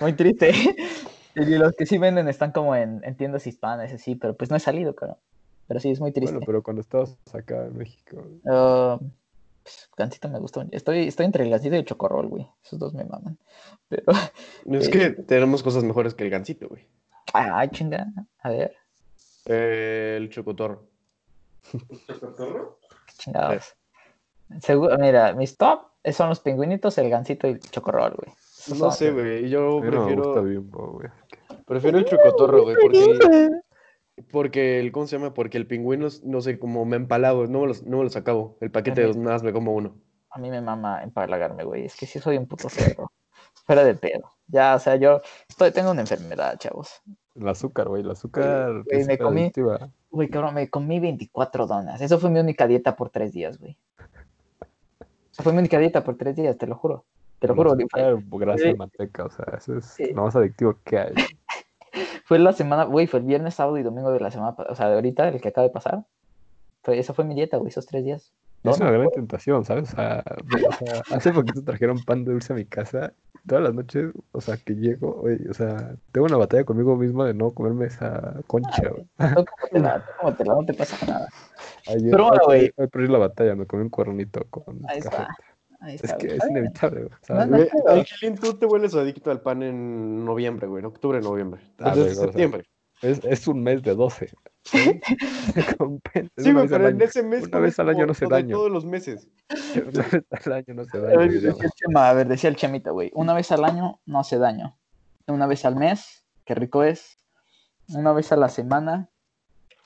Muy triste. *laughs* Y los que sí venden están como en, en tiendas hispanas, así, pero pues no he salido, claro. Pero sí, es muy triste. Bueno, pero cuando estabas acá en México. Ah, pues, gansito me gustó. Estoy, estoy entre el gansito y el chocorrol, güey. Esos dos me maman. Pero, Es que tenemos cosas mejores que el gancito, güey. ay, chinga. A ver, Eh, el chocotorro. qué chingados. Seguro, mira, mis top son los pingüinitos, el gansito y el chocorrol, güey. No son- sé, güey. Yo mí no prefiero, Bimbo, güey. prefiero el chocotorro, güey. Porque, Porque el, ¿cómo se llama? Porque el pingüino, no sé, como me empalago, no me los, no me los acabo. El paquete de dos más me como uno. A mí me mama empalagarme, güey. Es que sí soy un puto cerdo. Fuera de pedo. Ya, o sea, yo estoy, tengo una enfermedad, chavos. El azúcar, güey, el azúcar. Güey, me comí-. Güey, cabrón, me comí 24 donas. Eso fue mi única dieta por tres días, güey. Esa fue mi única dieta por tres días, te lo juro. Te lo El juro. grasa Sí. manteca, o sea, eso es Sí. lo más adictivo que hay. *laughs* Fue la semana, güey, fue el viernes, sábado y domingo de la semana, o sea, de ahorita, el que acaba de pasar. Fue, esa fue mi dieta, güey, esos tres días. Es una gran tentación, ¿sabes? O sea, *laughs* o sea, hace poquito trajeron pan de dulce a mi casa. Todas las noches, o sea, que llego, güey, o sea, tengo una batalla conmigo mismo de no comerme esa concha, güey. Tú *laughs* cómetela, cómetela, no te pasa nada. Ayer, Pero, hoy, güey. hoy perdí la batalla, me comí un cuernito con Ahí está. Ahí Es está, que güey. es inevitable, güey. No, no, tú te vuelves adicto al pan en noviembre, güey, en octubre, noviembre. Ah, güey, o sea, septiembre. Es, es un mes de 12. ¿sí? *laughs* Se Sí, una güey, vez pero en ese mes. Una vez al año no hace como daño. Todos los meses. *laughs* Una vez al año no se A daña. ver, diríamos. decía el Chema, a ver, decía el Chemita, güey. Una vez al año no hace daño. Una vez al mes, qué rico es. Una vez a la semana.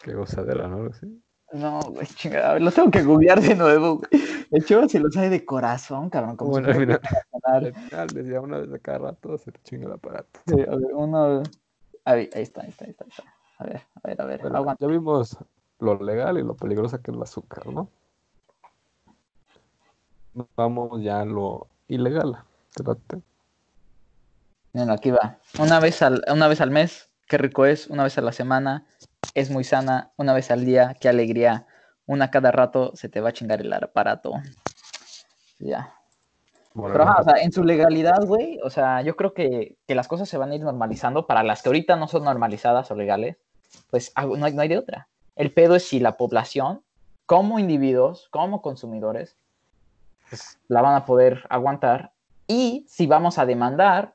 Qué gozadera, ¿no? Sí. No, güey, chingada. a ver, Lo tengo que googlear de nuevo, güey. El Chema se lo sabe de corazón, cabrón. Como Bueno, si al final, al final, decía una vez a cada rato, se te chinga el aparato. Sí, a ver, uno. Ahí, ahí está, ahí está, ahí está, ahí está. A ver, a ver, a ver. Bueno, ya vimos lo legal y lo peligroso que es el azúcar, ¿no? Vamos ya a lo ilegal. ¿Te late? Miren, aquí va. Una vez, al, una vez al mes, qué rico es. Una vez a la semana, es muy sana. Una vez al día, qué alegría. Una cada rato, se te va a chingar el aparato. Ya. Bueno, Pero, ajá, o sea, en su legalidad, güey, o sea, yo creo que, que las cosas se van a ir normalizando. Para las que ahorita no son normalizadas o legales, pues no hay, no hay de otra. El pedo es si la población, como individuos, como consumidores, pues, la van a poder aguantar y si vamos a demandar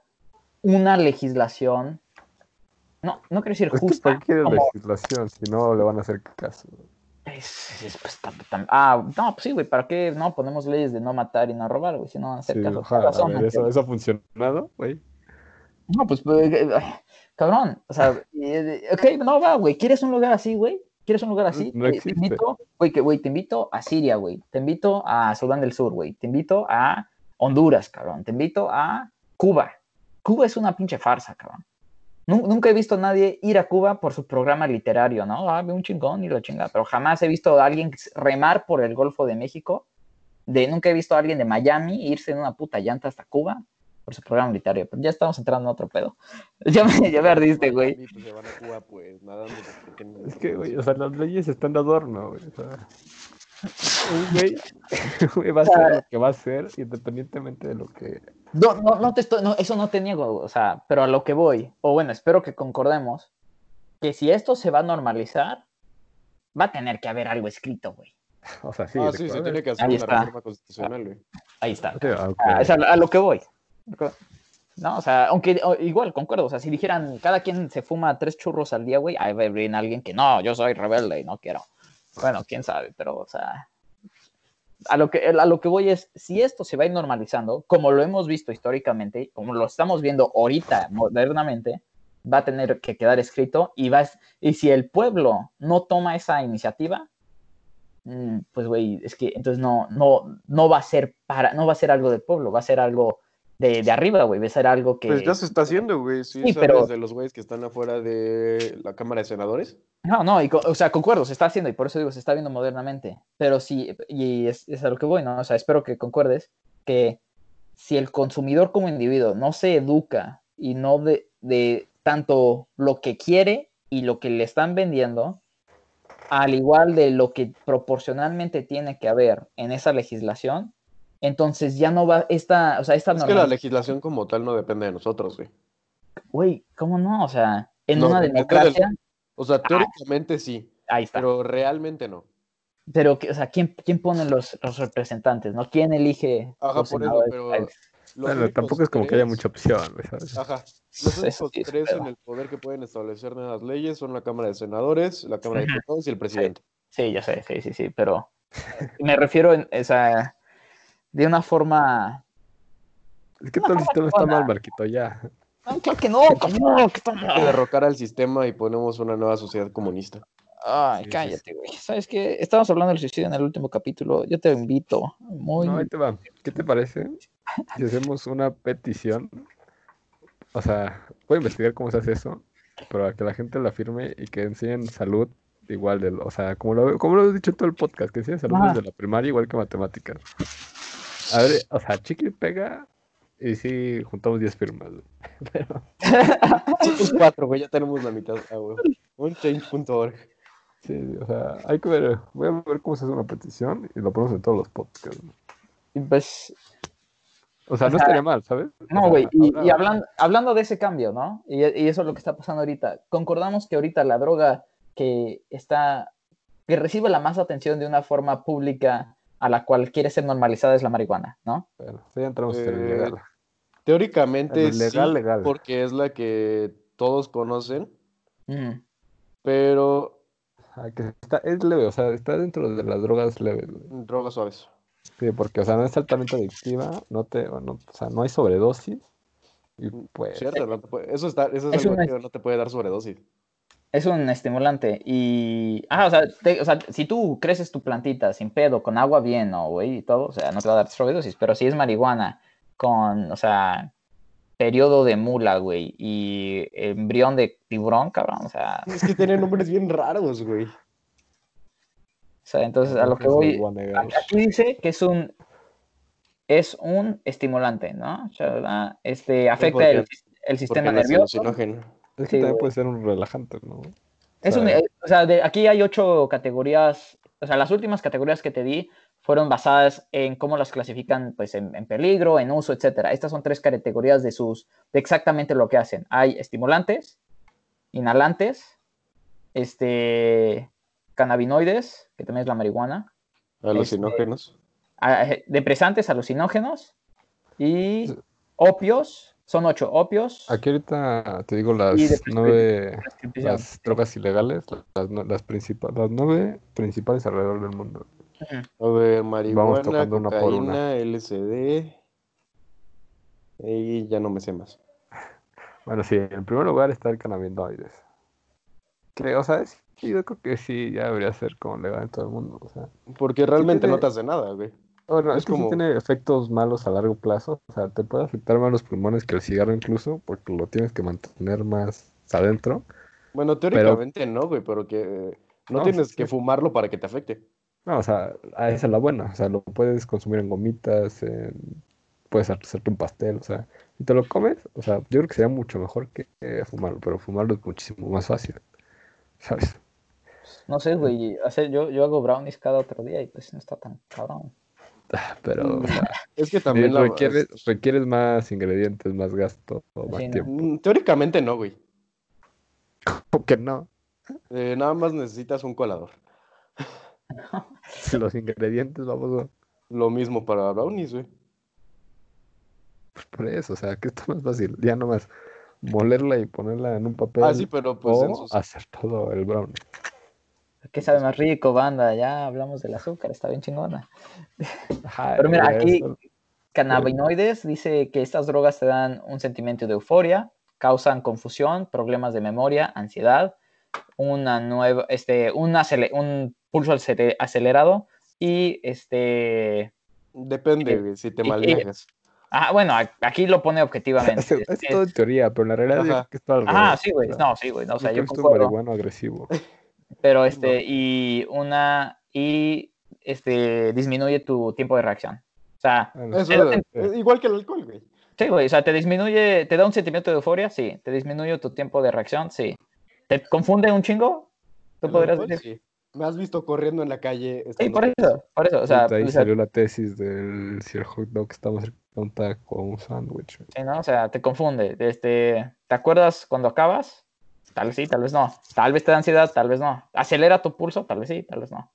una legislación, no, no quiero decir es que justa, ¿para qué quiere como- legislación si no le van a hacer caso? Es- es, pues, tam- tam- ah, no, pues sí, güey, ¿para qué no ponemos leyes de no matar y no robar, güey? Si no van a hacer Sí, caso. razón, ver, Ángel. ¿eso, ¿Eso ha funcionado, güey? No, pues, pues, eh, ay, cabrón, o sea, eh, ok, no va, güey, ¿quieres un lugar así, güey? ¿Quieres un lugar así? No Eh, te existe. invito, güey, que, güey, te invito a Siria, güey, te invito a Sudán del Sur, güey, te invito a Honduras, cabrón, te invito a Cuba. Cuba es una pinche farsa, cabrón. Nu- Nunca he visto a nadie ir a Cuba por su programa literario, ¿no? Ah, ve un chingón y la chingada, pero jamás he visto a alguien remar por el Golfo de México. De, nunca he visto a alguien de Miami irse en una puta llanta hasta Cuba por su programa literario, pero ya estamos entrando en otro pedo. *laughs* Ya me, ya me ardiste, güey. Sí, pues se van a Cuba, pues, nadando. porque no- Es que, güey, o sea, las leyes están de adorno, güey. O sea, un güey, *laughs* güey va a hacer lo que va a hacer independientemente de lo que... No, no, no te estoy, no, eso no te niego, o sea, pero a lo que voy, o bueno, espero que concordemos, que si esto se va a normalizar, va a tener que haber algo escrito, güey. *laughs* O sea, sí, Ah, sí, se tiene que hacer Ahí una está. reforma constitucional, güey. Ahí está. Sí, ah, ok. Ah, es a, a lo que voy. No, o sea, aunque o- igual, concuerdo, o sea, si dijeran cada quien se fuma tres churros al día, güey, ahí va a haber alguien que no, yo soy rebelde y no quiero. Bueno, quién sabe, pero, o sea, a lo que, a lo que voy es, si esto se va a ir normalizando, como lo hemos visto históricamente, como lo estamos viendo ahorita modernamente, va a tener que quedar escrito y va y si el pueblo no toma esa iniciativa, mm, pues güey, es que entonces no, no, no va a ser para, no va a ser algo del pueblo, va a ser algo de, de arriba, güey, va a ser algo que. Pues ya se está haciendo, güey. Sí, Sí, pero- de los güeyes que están afuera de la Cámara de Senadores. No, no, y o sea, concuerdo, se está haciendo y por eso digo, se está viendo modernamente. Pero sí, y es, es a lo que voy, ¿no? O sea, espero que concuerdes que si el consumidor como individuo no se educa y no de, de tanto lo que quiere y lo que le están vendiendo, al igual de lo que proporcionalmente tiene que haber en esa legislación, entonces ya no va esta, o sea, esta Es que la norma- legislación como tal no depende de nosotros, güey. Güey, ¿cómo no? O sea, en No, una del- democracia, O sea, teóricamente sí, ahí está. pero realmente no. Pero, o sea, ¿quién, quién pone los, los representantes? ¿No? ¿Quién elige? Ajá, los por eso, pero Bueno, tampoco es como que haya mucha opción, güey, ¿sabes? Ajá. Los *laughs* únicos sí es tres en el poder que pueden establecer nuevas leyes son la Cámara de Senadores, la Cámara de. Diputados y el presidente. Sí, yo sé, sí, sí, sí, pero me refiero en, o sea, de una forma... Es que todo el sistema está mal, Marquito, ya. No, claro que no, *laughs* no, que que derrocar al sistema y ponemos una nueva sociedad comunista. Ay, Sí, cállate, güey. ¿Sabes qué? Estábamos hablando del suicidio en el último capítulo. Yo te invito. Muy... No, ahí te va. ¿Qué te parece si hacemos una petición? O sea, voy a investigar cómo se hace eso, pero a que la gente la firme y que enseñen salud igual de, o sea, como lo, como lo he dicho en todo el podcast, que enseñen salud Ah. desde la primaria igual que matemáticas. A ver, o sea, chicle pega y sí juntamos 10 firmas. güey. *laughs* Pero, Somos cuatro, güey, ya tenemos la mitad. Ah, güey. Un change.org. sí, o sea, hay que ver, voy a ver cómo se hace una petición y lo ponemos en todos los podcasts. güey. Pues, O sea, O no sea, estaría mal, ¿sabes? O no, sea, güey. Y, ahora- y hablan- hablando de ese cambio, ¿no? Y, y eso es lo que está pasando ahorita. Concordamos que ahorita la droga que está, que recibe la más atención de una forma pública a la cual quiere ser normalizada es la marihuana, ¿no? Bueno, ya entramos en el Eh, ilegal. Teóricamente El legal, sí, legal. porque es la que todos conocen, Mm. pero Ah, está, es leve, o sea, está dentro de las drogas leves, drogas suaves. Sí, porque, o sea, no es altamente adictiva, no te, o sea, no hay sobredosis. Y pues, Cierto, no te puede- eso, está, eso es, Es algo una- que no te puede dar sobredosis. Es un estimulante y... Ah, o sea, te- o sea, si tú creces tu plantita sin pedo, con agua bien, ¿no, güey? Y todo, o sea, no te va a dar sobredosis, pero si es marihuana con, o sea, periodo de mula, güey, y embrión de tiburón, cabrón, o sea, Es que tienen nombres bien raros, güey. o sea, entonces a lo que voy... Aquí dice que es un... Es un estimulante, ¿no? O sea, Este, afecta el, el sistema nervioso. Es que sí, también güey. puede ser un relajante, ¿no? Es un, sea, eh, o sea, de, aquí hay ocho categorías, o sea, las últimas categorías que te di fueron basadas en cómo las clasifican, pues, en, en peligro, en uso, etcétera. Estas son tres categorías de sus, de exactamente lo que hacen. Hay estimulantes, inhalantes, este, cannabinoides, que también es la marihuana, Alucinógenos. a- eh, depresantes, alucinógenos y Sí. opios, son ocho opios. Aquí ahorita te digo las nueve, las drogas ilegales, las, las, principales, las nueve principales alrededor del mundo. A ver, marihuana, tocando una por cocaína, una. LSD. Y ya no me sé más. *laughs* Bueno, sí, en primer lugar está el cannabinoides. Que, o sea, sí, yo creo que sí, ya debería ser como legal en todo el mundo. O sea, Porque realmente no te hace nada, güey. Bueno, Es es que sí como- tiene efectos malos a largo plazo. O sea, te puede afectar más los pulmones que el cigarro incluso, porque lo tienes que mantener más adentro. Bueno, teóricamente no, güey, pero que eh, no, No, tienes sí, que sí. fumarlo para que te afecte. No, o sea, a esa es la buena. O sea, lo puedes consumir en gomitas, en- puedes hacerte un pastel, o sea, si te lo comes, o sea, yo creo que sería mucho mejor que eh, fumarlo, pero fumarlo es muchísimo más fácil, ¿sabes? No sé, güey, hacer, yo, yo hago brownies cada otro día y pues no está tan cabrón. Ah, Pero, o sea, Es que también la- requieres, requieres más ingredientes, más gasto, o más Sí, tiempo. Mm, Teóricamente no, güey. ¿Cómo que no? Eh, nada más necesitas un colador. *laughs* Los ingredientes, vamos, Lo mismo para brownies, güey. pues por eso, o sea, que está más fácil, ya nomás molerla y ponerla en un papel Ah, sí, pero pues o hacer todo el brownie. ¿Qué sabe más rico, banda? Ya hablamos del azúcar, está bien chingona. *laughs* Ajá, Pero mira, aquí- Cannabinoides dice que estas drogas te dan un sentimiento de euforia, causan confusión, problemas de memoria, ansiedad, una nueva, este, un, un pulso acele- acelerado y este... Depende, Eh, si te y- y- malviajas. Ah, bueno, aquí lo pone objetivamente. Es, *laughs* es todo en teoría, pero en la realidad Ajá. creo que está al Ah, sí, güey. No, sí, güey. no, o sea, yo yo creo que esto es concuerdo. marihuano agresivo. *laughs* Pero este, y una, y este, disminuye tu tiempo de reacción. O sea, Eso es, es igual que el alcohol, güey. sí, güey, o sea, te disminuye, te da un sentimiento de euforia, sí. Te disminuye tu tiempo de reacción, sí. ¿Te confunde un chingo? ¿Tú El podrías alcohol, decir? sí. Me has visto corriendo en la calle. Sí, por eso, por eso, o sea, ahí o sea, salió la tesis del si el hot dog está más cerca de un taco o un sándwich. sí, ¿no? O sea, te confunde. Este, ¿te acuerdas cuando acabas? Tal vez sí, tal vez no. Tal vez te da ansiedad, tal vez no. ¿Acelera tu pulso? Tal vez sí, tal vez no.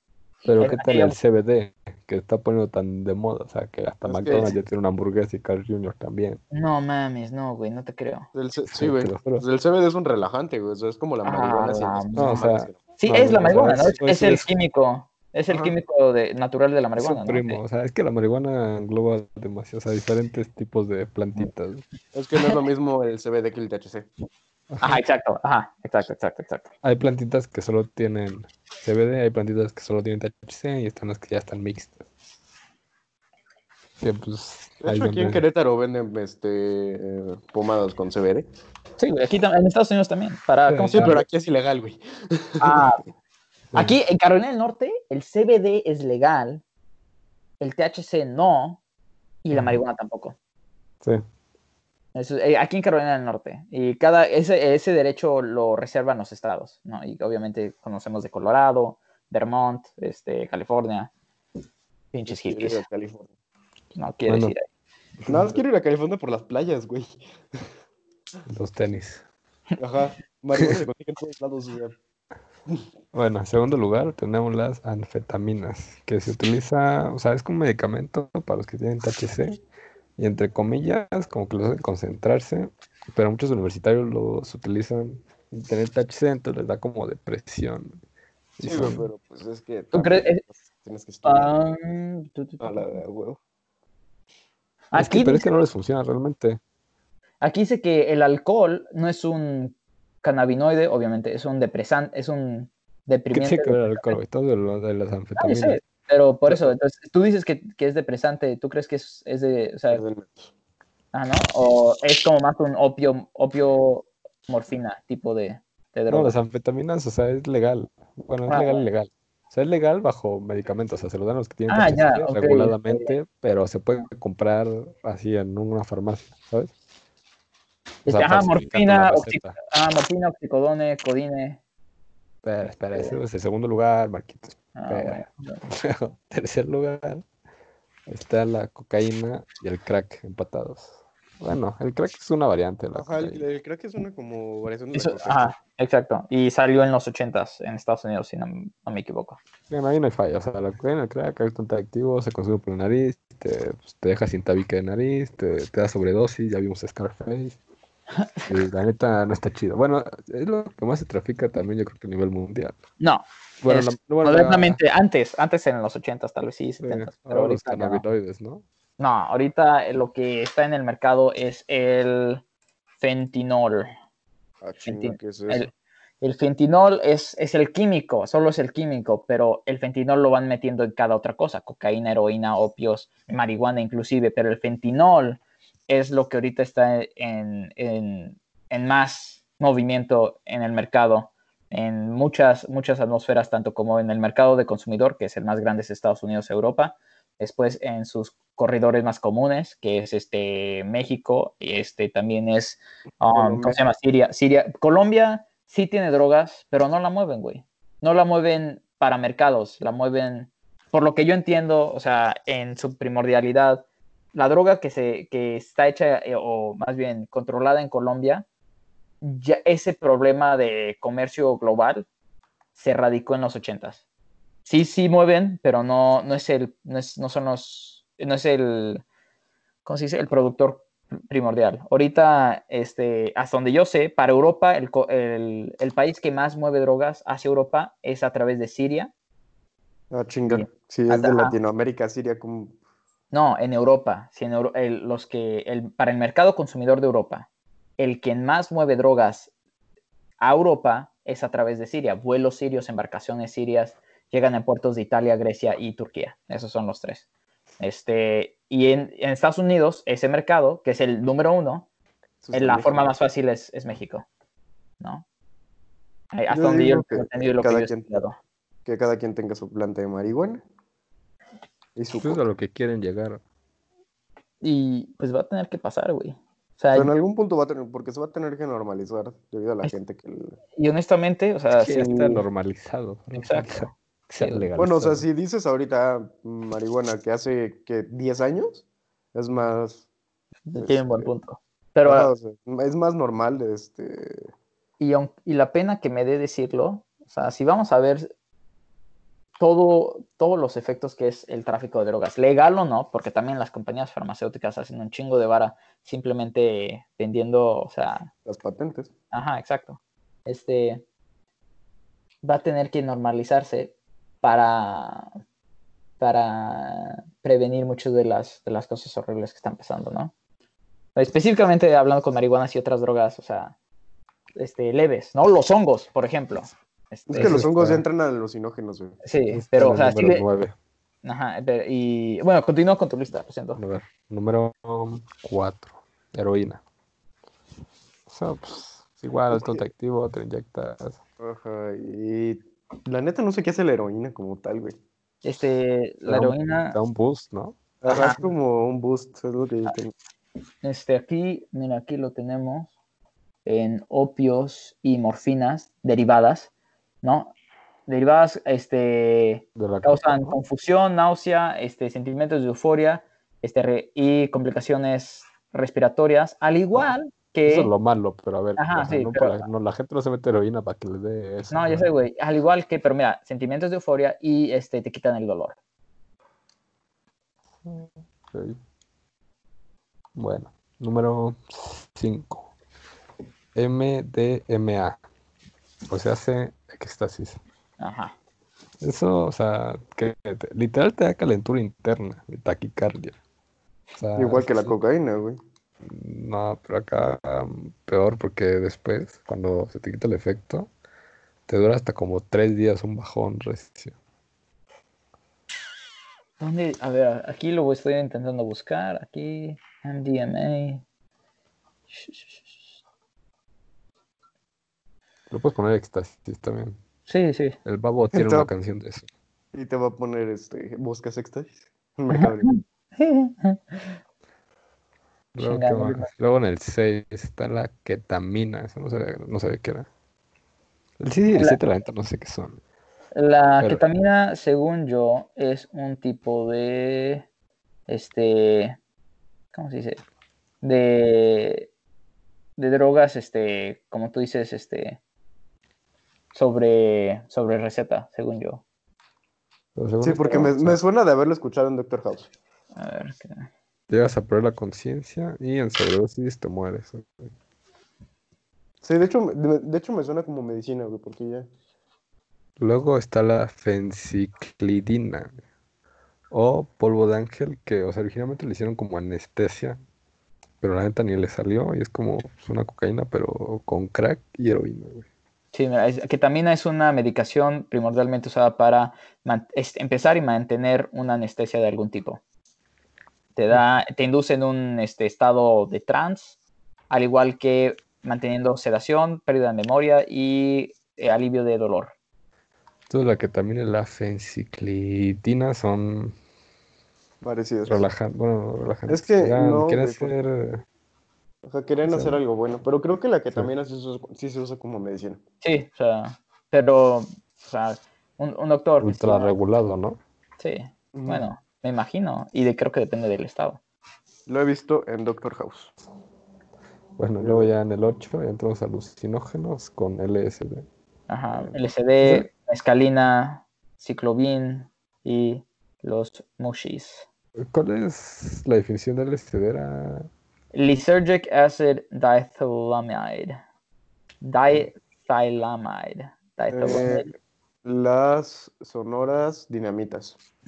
Pero ¿qué tal el CBD? Que está poniendo tan de moda, o sea, que hasta Es que- McDonald's ya tiene una hamburguesa y Carl Jr. también. No mames, no, güey, no te creo. El C- Sí, sí, güey. el CBD es un relajante, güey. o sea, es como la Ah, marihuana. sin la las madre. No, o sea, hormonas que- Sí, No, es la marihuana, ¿no? es- Es, es el es- químico. Es el Ajá. químico de, natural de la Es marihuana, su ¿no? primo. O sea, es que la marihuana engloba demasiado, o sea, diferentes tipos de plantitas. Es que no es lo mismo el CBD que el THC. Ajá, exacto, ajá, exacto, exacto, exacto. Hay plantitas que solo tienen CBD, hay plantitas que solo tienen THC y están las que ya están mixtas. Que pues. De hecho, aquí en Querétaro venden este, eh, pomadas con CBD. Sí, güey, aquí en Estados Unidos también. Para, Sí, pero aquí es ilegal, güey. Ah, aquí en Carolina del Norte el CBD es legal, el THC no y la marihuana tampoco. Sí. Eso, eh, aquí en Carolina del Norte. Y cada ese, ese derecho lo reservan los estados, ¿no? Y obviamente conocemos de Colorado, Vermont, este, California. Pinches Quiero ir a hippies. California. No quieres Bueno. ir ahí. Nada más quiero ir a California por las playas, güey. Los tenis. Ajá. Marihuana se consigue en todos lados, güey. Bueno, en segundo lugar tenemos las anfetaminas, que se utiliza, o sea, es como medicamento para los que tienen THC, y entre comillas, como que los hacen concentrarse, pero muchos universitarios los utilizan sin tener THC, entonces les da como depresión. Y Sí, son- pero pues es que. ¿Tú crees- también, pues, Tienes que estudiar. Tu, tu, tu. A la de huevo. Es que, Aquí, pero es que no les funciona realmente. aquí dice que el alcohol no es un cannabinoide, obviamente, es un depresante, es un ¿Qué deprimiente. tiene que ver el alcohol? Todo de, lo- de las Ah, anfetaminas. Pero por eso, entonces, tú dices que, que es depresante, ¿tú crees que es, es de, o sea, Es del- ah, ¿no? O es como más un opio, opio morfina tipo de, de No, droga. las anfetaminas, o sea, es legal. Bueno, es Ah, legal legal. O sea, es legal bajo medicamentos, o sea, se lo dan los que tienen Ah, ya, reguladamente, pero se puede comprar así en una farmacia, ¿sabes? O Este, ajá, falsificando la morfina, oxi- ah, morfina, oxicodone, codine. Espera, espera, ese es el segundo lugar, Marquitos. Ah, Espera. *laughs* bueno. Tercer lugar está la cocaína y el crack empatados. Bueno, el crack es una variante la Ajá, el, el crack es una como variación de la Eso- cocaína. ajá, exacto. Y salió en los 80s en Estados Unidos, si no, no me equivoco. Bueno, ahí no hay falla. O sea, la cocaína, el crack, es bastante activo, se consume por la nariz, te, pues, te deja sin tabique de nariz, te, te da sobredosis, ya vimos Scarface. Y la neta no está chido. Bueno, es lo que más se trafica también, yo creo que a nivel mundial. No, Bueno, es la- bueno, la- modernamente, antes, antes en los 80s, tal vez sí, sí, 70s, pero los ahorita no. cannabinoides, ¿no? No, ahorita lo que está en el mercado es el fentinol. Ah, chinga, Enti- ¿qué es eso? El, el fentinol es, es el químico, solo es el químico, pero el fentinol lo van metiendo en cada otra cosa, cocaína, heroína, opios, marihuana inclusive, pero el fentinol es lo que ahorita está en, en- en más movimiento en el mercado, en muchas, muchas atmósferas, tanto como en el mercado de consumidor, que es el más grande es Estados Unidos, Europa, después en sus corredores más comunes, que es este México, y este también es, um. ¿cómo se llama? Siria, Siria, Colombia sí tiene drogas, pero no la mueven, güey. No la mueven para mercados, la mueven, por lo que yo entiendo, o sea, en su primordialidad, la droga que, se, que está hecha, eh, o más bien controlada en Colombia, ya ese problema de comercio global se radicó en los ochentas. Sí, sí mueven, pero no, no es el, no, es- no son los, no es el, ¿cómo se dice? El productor primordial. Ahorita, este, hasta donde yo sé, para Europa, el, el- el país que más mueve drogas hacia Europa es a través de Siria. Ah, chinga. Sí. Es de. Latinoamérica, Siria, como. No, en Europa. sí, en Euro- el- los que, el, para el mercado consumidor de Europa, el que más mueve drogas a Europa es a través de Siria. Vuelos sirios, embarcaciones sirias, llegan a puertos de Italia, Grecia y Turquía. Esos son los tres. Este, y en, en Estados Unidos, ese mercado, que es el número uno, eso es en la forma más fácil es, es México. ¿No? Hasta Yo donde yo que entendido lo que yo he quien-. Que cada quien tenga su planta de marihuana. Y su. Eso es a lo que quieren llegar. Y pues va a tener que pasar, güey. O sea, Pero en algún punto va a tener, porque se va a tener que normalizar debido a la Es- gente que... el- y honestamente, o sea, Es que está normalizado. ¿no? Exacto. *laughs* Se ha Sí. legalizado. Bueno, o sea, si dices ahorita ah, marihuana que hace que 10 años, es más... tiene un buen este, punto. Pero, ajá, o sea, es más normal de este... y, y la pena que me dé decirlo, o sea, si vamos a ver todo, todos los efectos que es el tráfico de drogas, legal o no, porque también las compañías farmacéuticas hacen un chingo de vara simplemente vendiendo, o sea, las patentes. Ajá, exacto. Este va a tener que normalizarse para, para prevenir muchas de las, de las cosas horribles que están pasando, ¿no? Específicamente hablando con marihuanas y otras drogas, o sea, este, leves, ¿no? Los hongos, por ejemplo. Es Este, que los hongos está- entran a alucinógenos, güey. Sí, Está pero, o sea, nueve. Ajá, pero- y bueno, continúa con tu lista, lo siento. A ver, número 4, heroína. O sea, pues, es igual, es activo, te inyectas. Ajá, y la neta no sé qué hace la heroína como tal, güey. Este, la Da un- heroína, Da un boost, ¿no? Ajá. es como un boost, es lo que yo tengo. este, aquí, mira, aquí lo tenemos en opios y morfinas derivadas, ¿no? Derivadas, este, De la causan ¿no? confusión, náusea, este, sentimientos de euforia, este, re- y complicaciones respiratorias, al igual que... Eso es lo malo, pero a ver, Ajá, sí, no, pero- la, no, la gente no se mete heroína para que le dé eso. No, ya sé, güey. Al igual que, pero mira, sentimientos de euforia y este, te quitan el dolor. Bueno, número 5. MDMA. O sea, hace éxtasis. Ajá. Eso, o sea, que te- literal te da calentura interna, taquicardia. O sea, Igual que la sí, cocaína, güey. No, pero acá um, peor porque después, cuando se te quita el efecto, te dura hasta como tres días un bajón recio. ¿Dónde? A ver, aquí lo estoy intentando buscar. Aquí, MDMA. Lo puedes poner éxtasis también. Sí, sí. El babo tiene una canción de eso. Y te va a poner, este, buscas éxtasis. *laughs* Mercado Libre. Luego, ¿qué Chingado. más? Luego en el 6 está la ketamina. Eso no sabía, no sabía qué era. El 6 y el La- 7, la neta, no sé qué son. La Pero- ketamina, según yo, es un tipo de. Este. ¿Cómo se dice? De. De drogas, este. Como tú dices, este. Sobre. Sobre receta, según yo. Sí, porque me, me suena de haberlo escuchado en Doctor House. A ver. ¿qué? Llegas a perder la conciencia y en sobredosis te mueres. Sí, de hecho, de, de hecho me suena como medicina, güey, porque ya. Luego está la fenciclidina o polvo de ángel, que o sea, originalmente le hicieron como anestesia, pero la neta ni le salió y es como pues, una cocaína, pero con crack y heroína, güey. Sí, mira, es- ketamina es una medicación primordialmente usada para es- empezar y mantener una anestesia de algún tipo. Te da, te induce en un este, estado de trance, al igual que manteniendo sedación, pérdida de memoria y eh, alivio de dolor. Entonces la ketamina y la fenciclidina son Parecidos. relajantes, bueno, relajantes. Es que no, ¿quieren por- hacer O sea, querían hacer algo bueno, pero creo que la ketamina sí, se usa- sí se usa como medicina. Sí, o sea, pero, o sea, un, un doctor. que ultra regulado, ¿no? Sí, bueno, me imagino, y de, creo que depende del estado. Lo he visto en Doctor House. Bueno, luego ya en el 8 ya entramos a alucinógenos con LSD. Ajá, LSD, escalina, ciclobin y los mushis. ¿Cuál es la definición de LSD? Era Lysergic acid diethylamide. Diethylamide. Diethylamide. Eh, las sonoras dinamitas. *laughs*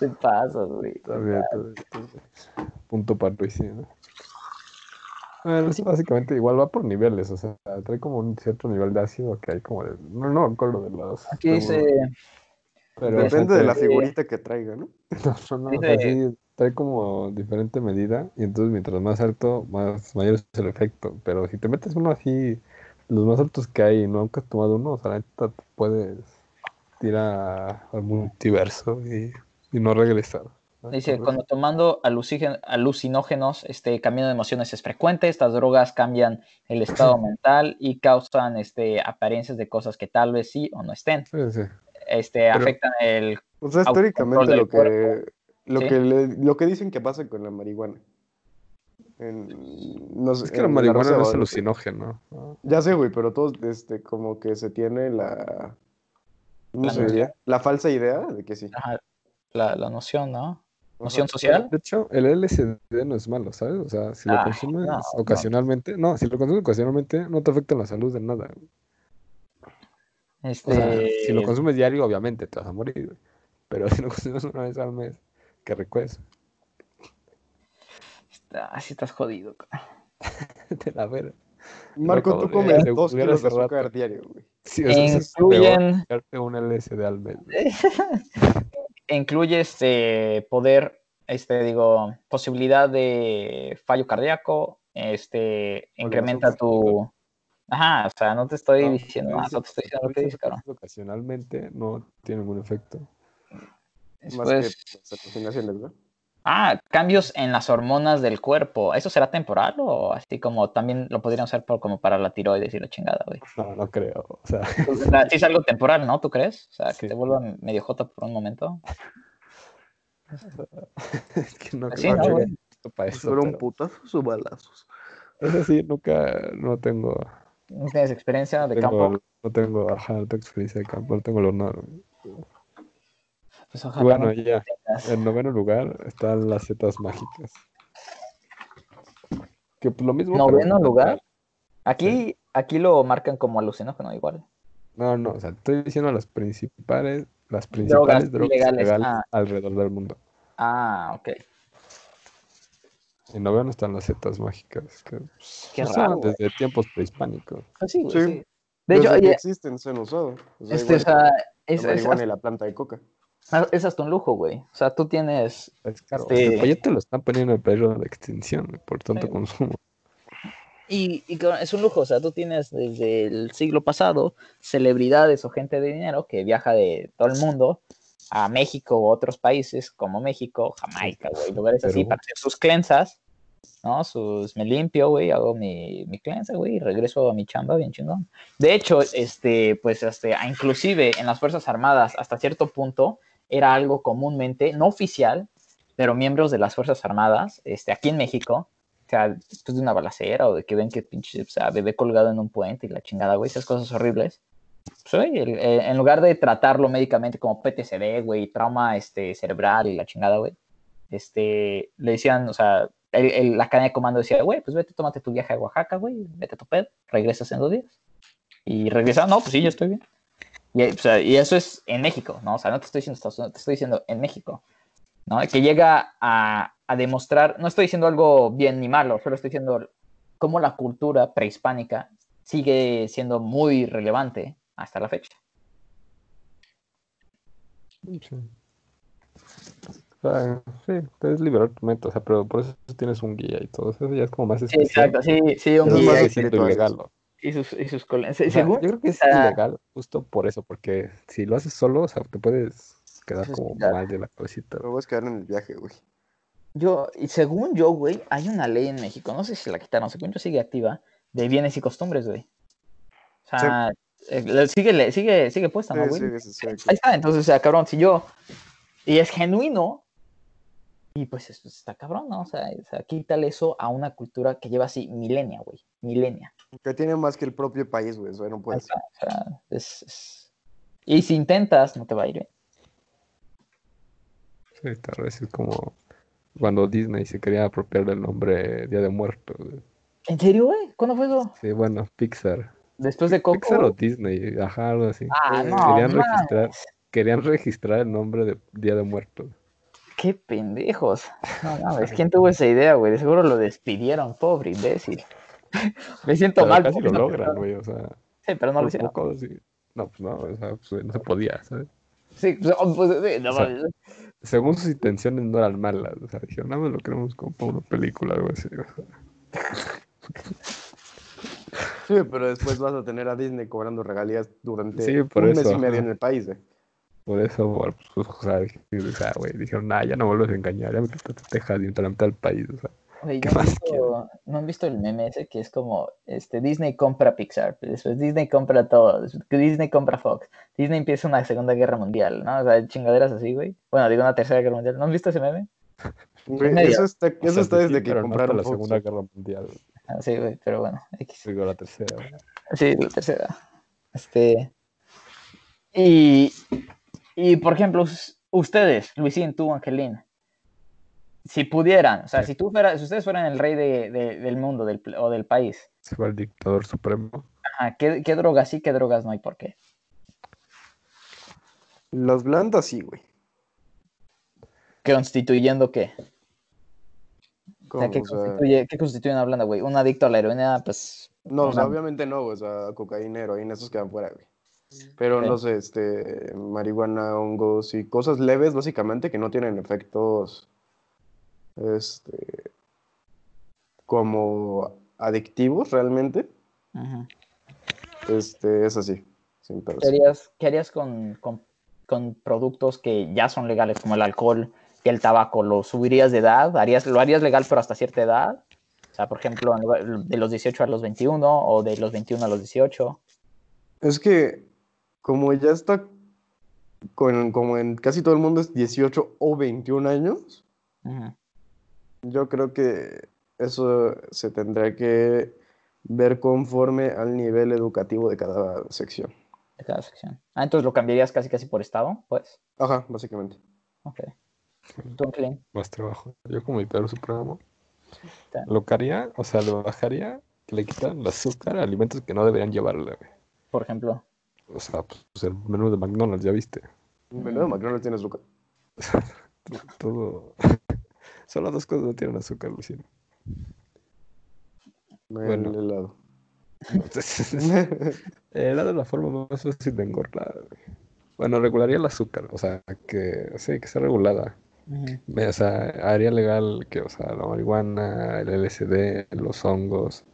¿Qué pasa, güey? Está bien, está bien, está bien. Punto para Luis, ¿no? Bueno, sí, básicamente igual va por niveles, o sea, trae como un cierto nivel de ácido que hay como de... No, no me acuerdo de los... Aquí dice, pero, Depende de la figurita que traiga, ¿no? *laughs* No, no, no, o sea, dice- sí, trae como diferente medida y entonces mientras más alto, más mayor es el efecto. Pero si te metes uno así, los más altos que hay y nunca has tomado uno, o sea, la neta te puedes tirar al multiverso y, y no regresar. ¿no? dice, cuando tomando alucinógenos, este cambio de emociones es frecuente. Estas drogas cambian el estado *laughs* mental y causan este, apariencias de cosas que tal vez sí o no estén. sí, sí. Este, Pero- afectan el O sea, históricamente lo que, lo, ¿sí? que le- lo que dicen que pasa con la marihuana. En- no sé, Es que la marihuana no es alucinógeno. ¿no? Ya sé, güey, pero todos, este, como que se tiene la... ¿Cómo La se diría? La falsa idea de que sí. ajá, la, la noción, ¿no? Ajá. Noción social. De hecho, el LSD no es malo, ¿sabes? O sea, si lo Ay, consumes no, no. ocasionalmente, no, si lo consumes ocasionalmente, no te afecta la salud de nada. Este, O sea, si lo consumes diario, obviamente te vas a morir, güey. Pero *laughs* si lo consumes una vez al mes, qué recuerdo. ah, sí estás jodido. *laughs* De la vera. Marco, tú comes de dos kilos de azúcar diario, güey. Sí, Incluyen- un LSD al mes. *laughs* incluye este poder, este digo, posibilidad de fallo cardíaco, este incrementa tu Ajá, o sea, no te estoy No, diciendo no nada, no te estoy diciendo lo que dice dices, cabrón. Ocasionalmente no tiene ningún efecto. Más Después, que las alucinaciones, ¿no? ah, cambios en las hormonas del cuerpo. ¿Eso será temporal o así como también lo podrían usar por, como para la tiroides y la chingada, güey? No, no creo. O sea, O sea, sí es algo temporal, ¿no? ¿Tú crees? O sea, que Sí. te vuelva medio jota por un momento. es *laughs* que no Sí, creo no, que para eso. Fueron pero putazos o balazos. Eso sí, nunca, no tengo, ¿No tienes experiencia de tengo- campo? no tengo, ajá, no tengo experiencia de campo, no tengo el honor. Pues ojalá bueno, no ya, en noveno lugar están las setas mágicas. Que pues, lo mismo. ¿Noveno lugar? Aquí, aquí lo marcan como alucinógeno igual. No, no, o sea, estoy diciendo las principales, las principales drogas, ilegales, legales ah. alrededor del mundo. Ah, ok. En noveno están las setas mágicas, que pues, Qué raro, güey. desde tiempos prehispánicos. Pues sí, güey, Sí. sí. De hecho, existen, se han usado. O sea, este, o igual sea, es, es, marihuana y la planta de coca. Hasta- es hasta un lujo, güey. O sea, tú tienes Es caro. Este- El coyote lo están poniendo en peligro de extinción por tanto Sí. consumo. Y, y es un lujo, o sea, tú tienes desde el siglo pasado celebridades o gente de dinero que viaja de todo el mundo a México u otros países como México, Jamaica, güey, lugares así Perú. para hacer sus cleansas, ¿no? Sus, me limpio, güey, hago mi, mi cleansa, güey, y regreso a mi chamba bien chingón. De hecho, este, pues, este, inclusive en las Fuerzas Armadas, hasta cierto punto, era algo comúnmente, no oficial, pero miembros de las Fuerzas Armadas, este, aquí en México, o sea, después de una balacera o de que ven que pinche, o sea, bebé colgado en un puente y la chingada, güey, esas cosas horribles. Pues, oye, el- eh, en lugar de tratarlo médicamente como PTSD, güey, trauma este, cerebral y la chingada, güey, este, le decían, o sea, el- el- la cadena de comando decía, güey, pues vete, tómate tu viaje a Oaxaca, güey, vete a tu pedo, regresas en dos días. Y regresaban, no, pues sí, ya estoy bien. Y, o sea, y eso es en México, ¿no? O sea, no te estoy diciendo Estados Unidos, te estoy diciendo en México, ¿no? Que llega a, a demostrar, no estoy diciendo algo bien ni malo, solo estoy diciendo cómo la cultura prehispánica sigue siendo muy relevante hasta la fecha. Sí. O sea, sí, liberar tu mente, o sea, pero por eso tienes un guía y todo eso, ya es como más Sí, especial. exacto, sí, sí, un guía más espirituales. Y sus, y sus cole- O sea, según, yo creo que es sea, ilegal justo por eso, porque si lo haces solo, o sea, te puedes quedar como Suicidar. mal de la cabecita. Pero vas a quedar en el viaje, güey. Yo, y según yo, güey, hay una ley en México, no sé si la quitaron, según yo sigue activa, de bienes y costumbres, güey. O sea, eh, le- sigue, sigue, sigue puesta, ¿no, Sí, güey? sí, sí, sí, Ahí está, entonces, o sea, cabrón, si yo, y es genuino, y pues esto está cabrón, ¿no? O sea, o sea, quítale eso a una cultura que lleva así milenia, güey, milenia. Que tiene más que el propio país, güey. Eso no puede ser. está, o sea, es, es- Y si intentas, no te va a ir bien. Sí, tal vez es como cuando Disney se quería apropiar del nombre Día de Muertos. güey. ¿En serio, güey? ¿Cuándo fue eso? Sí, bueno, Pixar. Después de Coco. Pixar o Disney, ajá, algo así. Ah, no, querían registrar, querían registrar el nombre de Día de Muertos. Qué pendejos. *laughs* No mames, ¿quién tuvo esa idea, güey? De seguro lo despidieron, pobre imbécil. *laughs* Me siento Pero mal. casi lo logran, güey, o sea, Sí, pero no lo hicieron. poco, sí. No, pues no, o sea, pues, no se podía, ¿sabes? Sí, pues, sí, no O sea. Según sus intenciones no eran malas, o sea, dijeron, nada más lo queremos como para una película, algo así. o sea. Sí, pero después vas a tener a Disney cobrando regalías durante Sí, por un mes y medio en el país, güey. Por eso, bueno, pues, o sea, dije- o sea, güey, dijeron, nah, ya no vuelves a engañar, ya me quitaste Texas y me del país, o sea. Güey, ¿qué ¿no, han más visto, ¿No han visto el meme ese que es como este, Disney compra Pixar, después Disney compra todo, Disney compra Fox, Disney empieza una segunda guerra mundial, ¿no? O sea, chingaderas así, güey. Bueno, digo una tercera guerra mundial. ¿No han visto ese meme? Güey, eso está, O eso sea, está sí, desde que no compraron la Fox, Segunda. Guerra Mundial, Ah, sí, güey, pero bueno, X. digo la tercera. güey. Sí, la tercera. Este. Y, y por ejemplo, us- ustedes, Luisín, tú, Angelín, si pudieran, o sea, Sí. si tú fueras, si ustedes fueran el rey de- de- del mundo del, o del país, Se fue el dictador supremo. ajá, ¿qué, qué drogas sí, qué drogas no y por qué? Las blandas sí, güey. ¿Constituyendo qué? O ¿Cómo? sea, ¿qué, O sea, constituye, ¿qué constituye una blanda, güey? Un adicto a la heroína, pues... no, o sea, obviamente no, güey, o sea, cocaína, heroína, esos quedan fuera, güey. Pero no sé, este, marihuana, hongos y cosas leves, básicamente, que no tienen efectos, este, como adictivos realmente, este, es así, sin. ¿Qué harías, qué harías con, con- con productos que ya son legales, como el alcohol y el tabaco? ¿Lo subirías de edad? ¿Harías, ¿Lo harías legal pero hasta cierta edad? O sea, por ejemplo, de los 18 a los 21 o de los 21 a los 18. Es que, como ya está, con, como en casi todo el mundo es 18 o 21 años, yo creo que eso se tendrá que ver conforme al nivel educativo de cada sección. de cada sección. Ah, entonces lo cambiarías casi casi por estado, pues. Ajá, básicamente. Ok. Más trabajo. Yo como editor supremo, lo que haría, o sea, lo bajaría, que le quitaran el azúcar a alimentos que no deberían llevarle. Por ejemplo. O sea, pues el menú de McDonald's, ya viste. Menudo McDonald's tiene azúcar. *laughs* Todo. *laughs* Solo dos cosas no tienen azúcar, Luciano. El helado. *laughs* El helado es la forma más fácil de engordar. Bueno, regularía el azúcar, o sea, que sí, que sea regulada. O sea, haría legal que, o sea, la marihuana, el LSD, los hongos,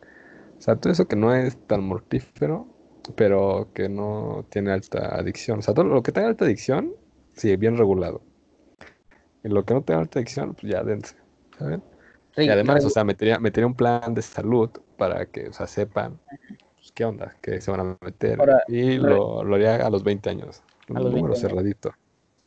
o sea, todo eso que no es tan mortífero, pero que no tiene alta adicción. O sea, todo lo que tenga alta adicción, sí, bien regulado. Y lo que no tenga alta adicción, pues ya dense, ¿saben? Y además, o sea, metería, metería un plan de salud para que, o sea, sepan pues, qué onda, qué se van a meter. Ahora, y lo, lo haría a los 20 años. Un número 20 años. cerradito.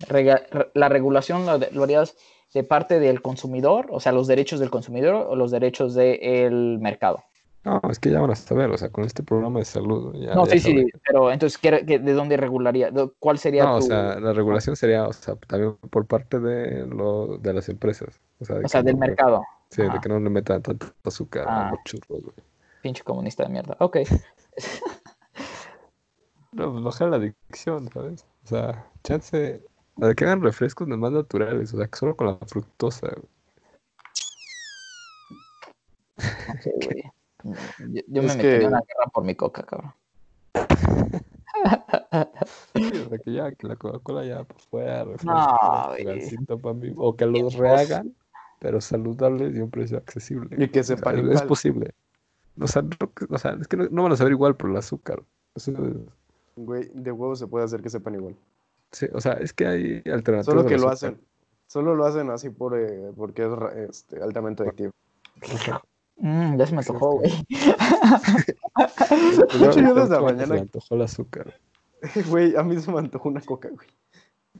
rega- la regulación lo, lo harías de parte del consumidor, o sea, los derechos del consumidor o los derechos del mercado. No, es que ya van a saber, o sea, con este programa de salud. Ya, no, ya sí, sí, pero entonces, ¿qué- qué- ¿de dónde regularía? ¿De- ¿Cuál sería No, o sea, la regulación sería, o sea, también por parte de, lo, de las empresas. O sea, de o sea, que del no- mercado? Sí, de Ajá. que no le metan tanto azúcar Ah. a los churros, güey. Pinche comunista de mierda. Ok. *laughs* No, pues bajar la adicción, ¿sabes? O sea, chance, de que hagan refrescos más naturales, o sea, que solo con la fructosa, güey. Ok, güey. Yo, yo me que- en una guerra por mi coca, cabrón. Sea, que ya, que la Coca-Cola ya pues fuera No, mí, o que los rehagan, pero saludables y a un precio accesible. Y que O sea, sepan es- posible. O sea, no, o sea, es que no, no van a saber igual por el azúcar. Güey, de huevo se puede hacer que sepan igual. sí, o sea, es que hay alternativas. Solo que lo azúcar. hacen. Solo lo hacen así por, eh, porque es este, altamente adictivo. *laughs* Mm, ya se me antojó, güey. *laughs* De hecho, yo desde la se me mañana, antojó el azúcar. *laughs* güey, a mí se me antojó una coca, güey.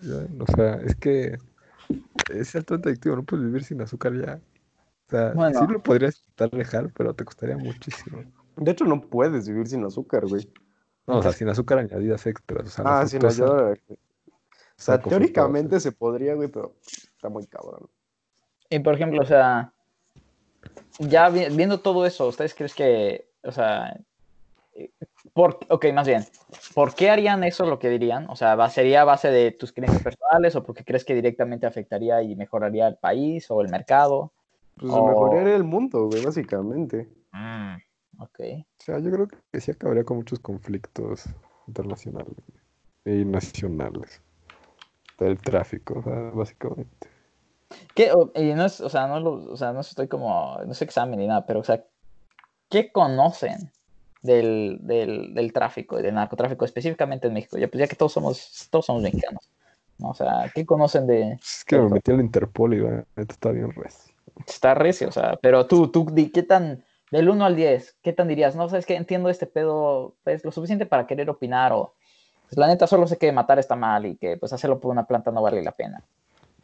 Ya, O sea, es que es altamente adictivo, no puedes vivir sin azúcar ya. O sea, Bueno. sí lo podrías intentar dejar, pero te costaría muchísimo. De hecho, no puedes vivir sin azúcar, güey. No, o sea, sin azúcar añadidas extras. O sea, Ah, sin yo. O sea, teóricamente se podría, güey, pero está muy cabrón. Y por ejemplo, o sea, ya vi- viendo todo eso, ¿ustedes creen que, o sea, eh, por, ok, más bien, ¿por qué harían eso lo que dirían? O sea, ¿va- ¿sería a base de tus creencias personales o porque crees que directamente afectaría y mejoraría el país o el mercado? Pues mejoraría el mundo, güey, básicamente. Ok. O sea, yo creo que sí acabaría con muchos conflictos internacionales y nacionales. Del tráfico, o sea, básicamente. ¿Qué, o, y no es, o sea, no lo, o sea, no estoy como, no sé examen ni nada, pero, o sea, ¿qué conocen del, del, del tráfico y del narcotráfico específicamente en México? Ya, pues ya que todos somos, todos somos mexicanos, ¿no? O sea, ¿qué conocen de, Es que me metí al Interpol y la neta está bien recio. está recio, o sea, pero tú, tú, ¿qué tan, del 1 al 10, qué tan dirías? No, sabes que entiendo este pedo, pues, lo suficiente para querer opinar o, pues, la neta, solo sé que matar está mal y que, pues, hacerlo por una planta no vale la pena.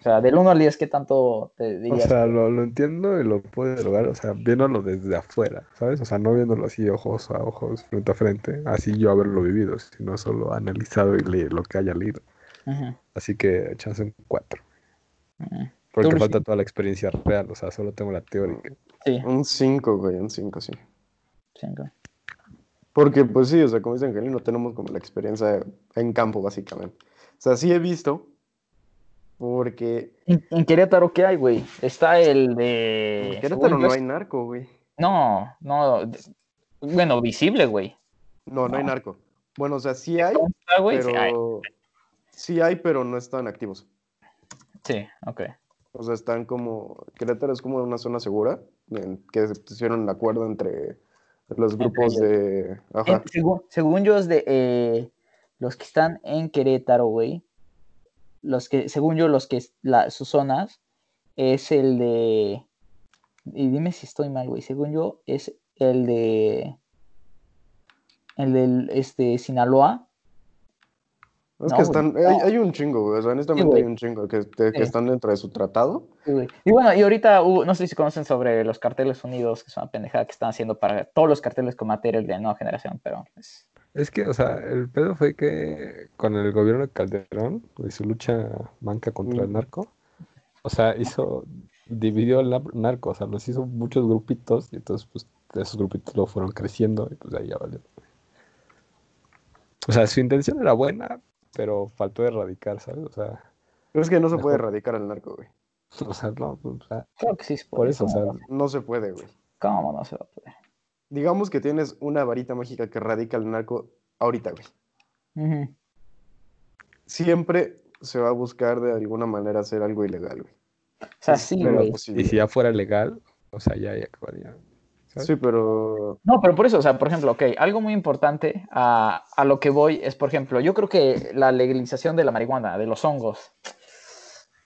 O sea, del 1 al 10, ¿qué tanto te O dirías? sea, lo, lo entiendo y lo puedo lograr, o sea, viéndolo desde afuera, ¿sabes? O sea, no viéndolo así ojos a ojos, frente a frente, así yo haberlo vivido, sino solo analizado y leer lo que haya leído. Así que chance un 4. ujú. Porque Tú, falta toda la experiencia real, o sea, solo tengo la teórica. Sí, Un 5, güey, un 5, sí. cinco. Porque, pues sí, o sea, como dice Angelino, tenemos como la experiencia en campo, básicamente. O sea, sí he visto, porque En, en Querétaro, ¿qué hay, güey? Está el de... en Querétaro no hay narco, güey. No, no. Bueno, visible, güey. No, no hay narco. Bueno, o sea, sí hay, güey, sí, hay. pero sí hay, pero no están activos. Sí, ok. O sea, están como. Querétaro es como una zona segura, en que se pusieron un acuerdo entre los grupos de. Ajá. En- según, según yo es de eh, los que están en Querétaro, güey. Los que, según yo, los que es- la, sus zonas es el de. Y dime si estoy mal, güey. Según yo, es el de. El del este Sinaloa. Es no, que güey, están. no. Hay, hay un chingo, güey. O sea, honestamente hay un chingo que, que- Sí. están dentro de su tratado. Sí. Y bueno, y ahorita hubo- no sé si conocen sobre los carteles unidos, que es una pendejada que están haciendo para todos los carteles con material de nueva generación, pero pues, Es que, o sea, el pedo fue que con el gobierno de Calderón y su lucha manca contra el narco, o sea, hizo, dividió el nar- narco, o sea, los hizo muchos grupitos y entonces, pues, esos grupitos lo fueron creciendo y pues ahí ya valió. O sea, su intención era buena, pero faltó erradicar, ¿sabes? O sea, Pero es que no se puede erradicar el narco, güey. *laughs* o sea, no, pues, o sea, creo que sí se por puede, eso, o sea, ¿cómo, No se puede, güey. cómo no se va a poder? Digamos que tienes una varita mágica que erradica el narco ahorita, güey. Siempre se va a buscar de alguna manera hacer algo ilegal, güey. O sea, sí, güey. y si ya fuera legal, o sea, ya, ya acabaría. ¿sabes? Sí, pero No, pero por eso, o sea, por ejemplo, ok, algo muy importante a, a lo que voy es, por ejemplo, yo creo que la legalización de la marihuana, de los hongos,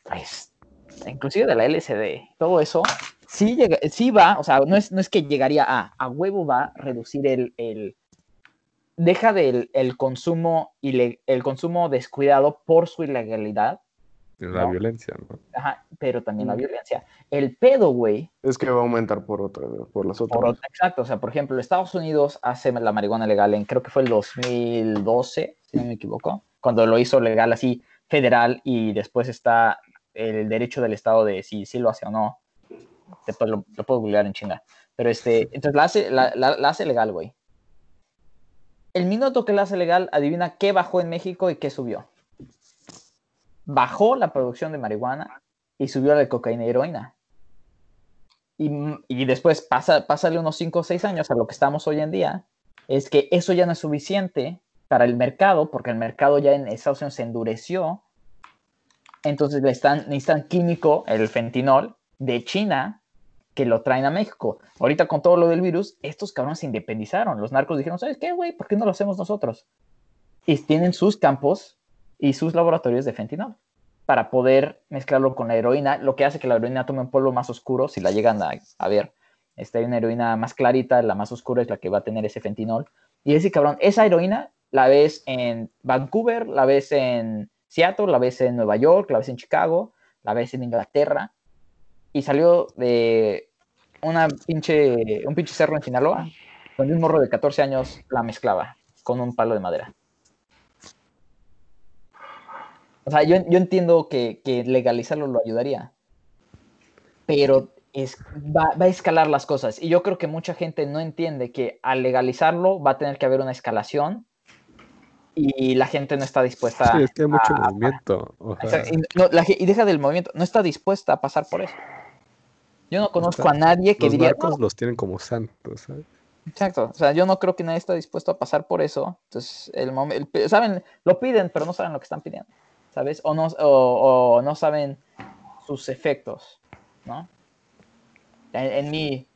pues, inclusive de la LSD, todo eso, sí, llega, sí va, o sea, no es, no es que llegaría a, a huevo va a reducir el, el deja del el consumo, ile- el consumo descuidado por su ilegalidad, La No. violencia, ¿no? ajá, pero también la violencia. El pedo, güey, es que va a aumentar por otra, por las otras. Por exacto, o sea, por ejemplo, Estados Unidos hace la marihuana legal en, creo que fue el 2012, si no me equivoco, cuando lo hizo legal así federal y después está el derecho del Estado de si, si lo hace o no. Después lo, lo puedo googlear en chinga. Pero este, entonces la hace, la, la- la hace legal, güey. El minuto que la hace legal, adivina qué bajó en México y qué subió. Bajó la producción de marihuana y subió la de cocaína y heroína. Y, y después pasa, pásale unos 5 o 6 años a lo que estamos hoy en día, es que eso ya no es suficiente para el mercado, porque el mercado ya en Estados Unidos se endureció. Entonces le están, necesitan químico, el fentinol, de China, que lo traen a México. Ahorita con todo lo del virus, estos cabrones se independizaron. Los narcos dijeron, ¿sabes qué, güey? ¿Por qué no lo hacemos nosotros? Y tienen sus campos y sus laboratorios de fentinol para poder mezclarlo con la heroína, lo que hace que la heroína tome un polvo más oscuro, si la llegan a, a ver. Este, hay una heroína más clarita, la más oscura es la que va a tener ese fentinol. Y ese cabrón, esa heroína la ves en Vancouver, la ves en Seattle, la ves en Nueva York, la ves en Chicago, la ves en Inglaterra. Y salió de una pinche, un pinche cerro en Sinaloa, donde un morro de 14 años la mezclaba con un palo de madera. O sea, yo, yo entiendo que, que legalizarlo lo ayudaría, pero es, va, va a escalar las cosas. Y yo creo que mucha gente no entiende que al legalizarlo va a tener que haber una escalación y la gente no está dispuesta Sí, es que hay mucho a- movimiento. o o sea, sea, y, no, la y deja del movimiento, no está dispuesta a pasar por eso. Yo no conozco a nadie que los diría, narcos "No". los tienen como santos, ¿sabes? exacto, o sea, yo no creo que nadie está dispuesto a pasar por eso. Entonces, el momento, saben, lo piden, pero no saben lo que están pidiendo, ¿sabes? O no, o, o no saben sus efectos, ¿no? En, en mi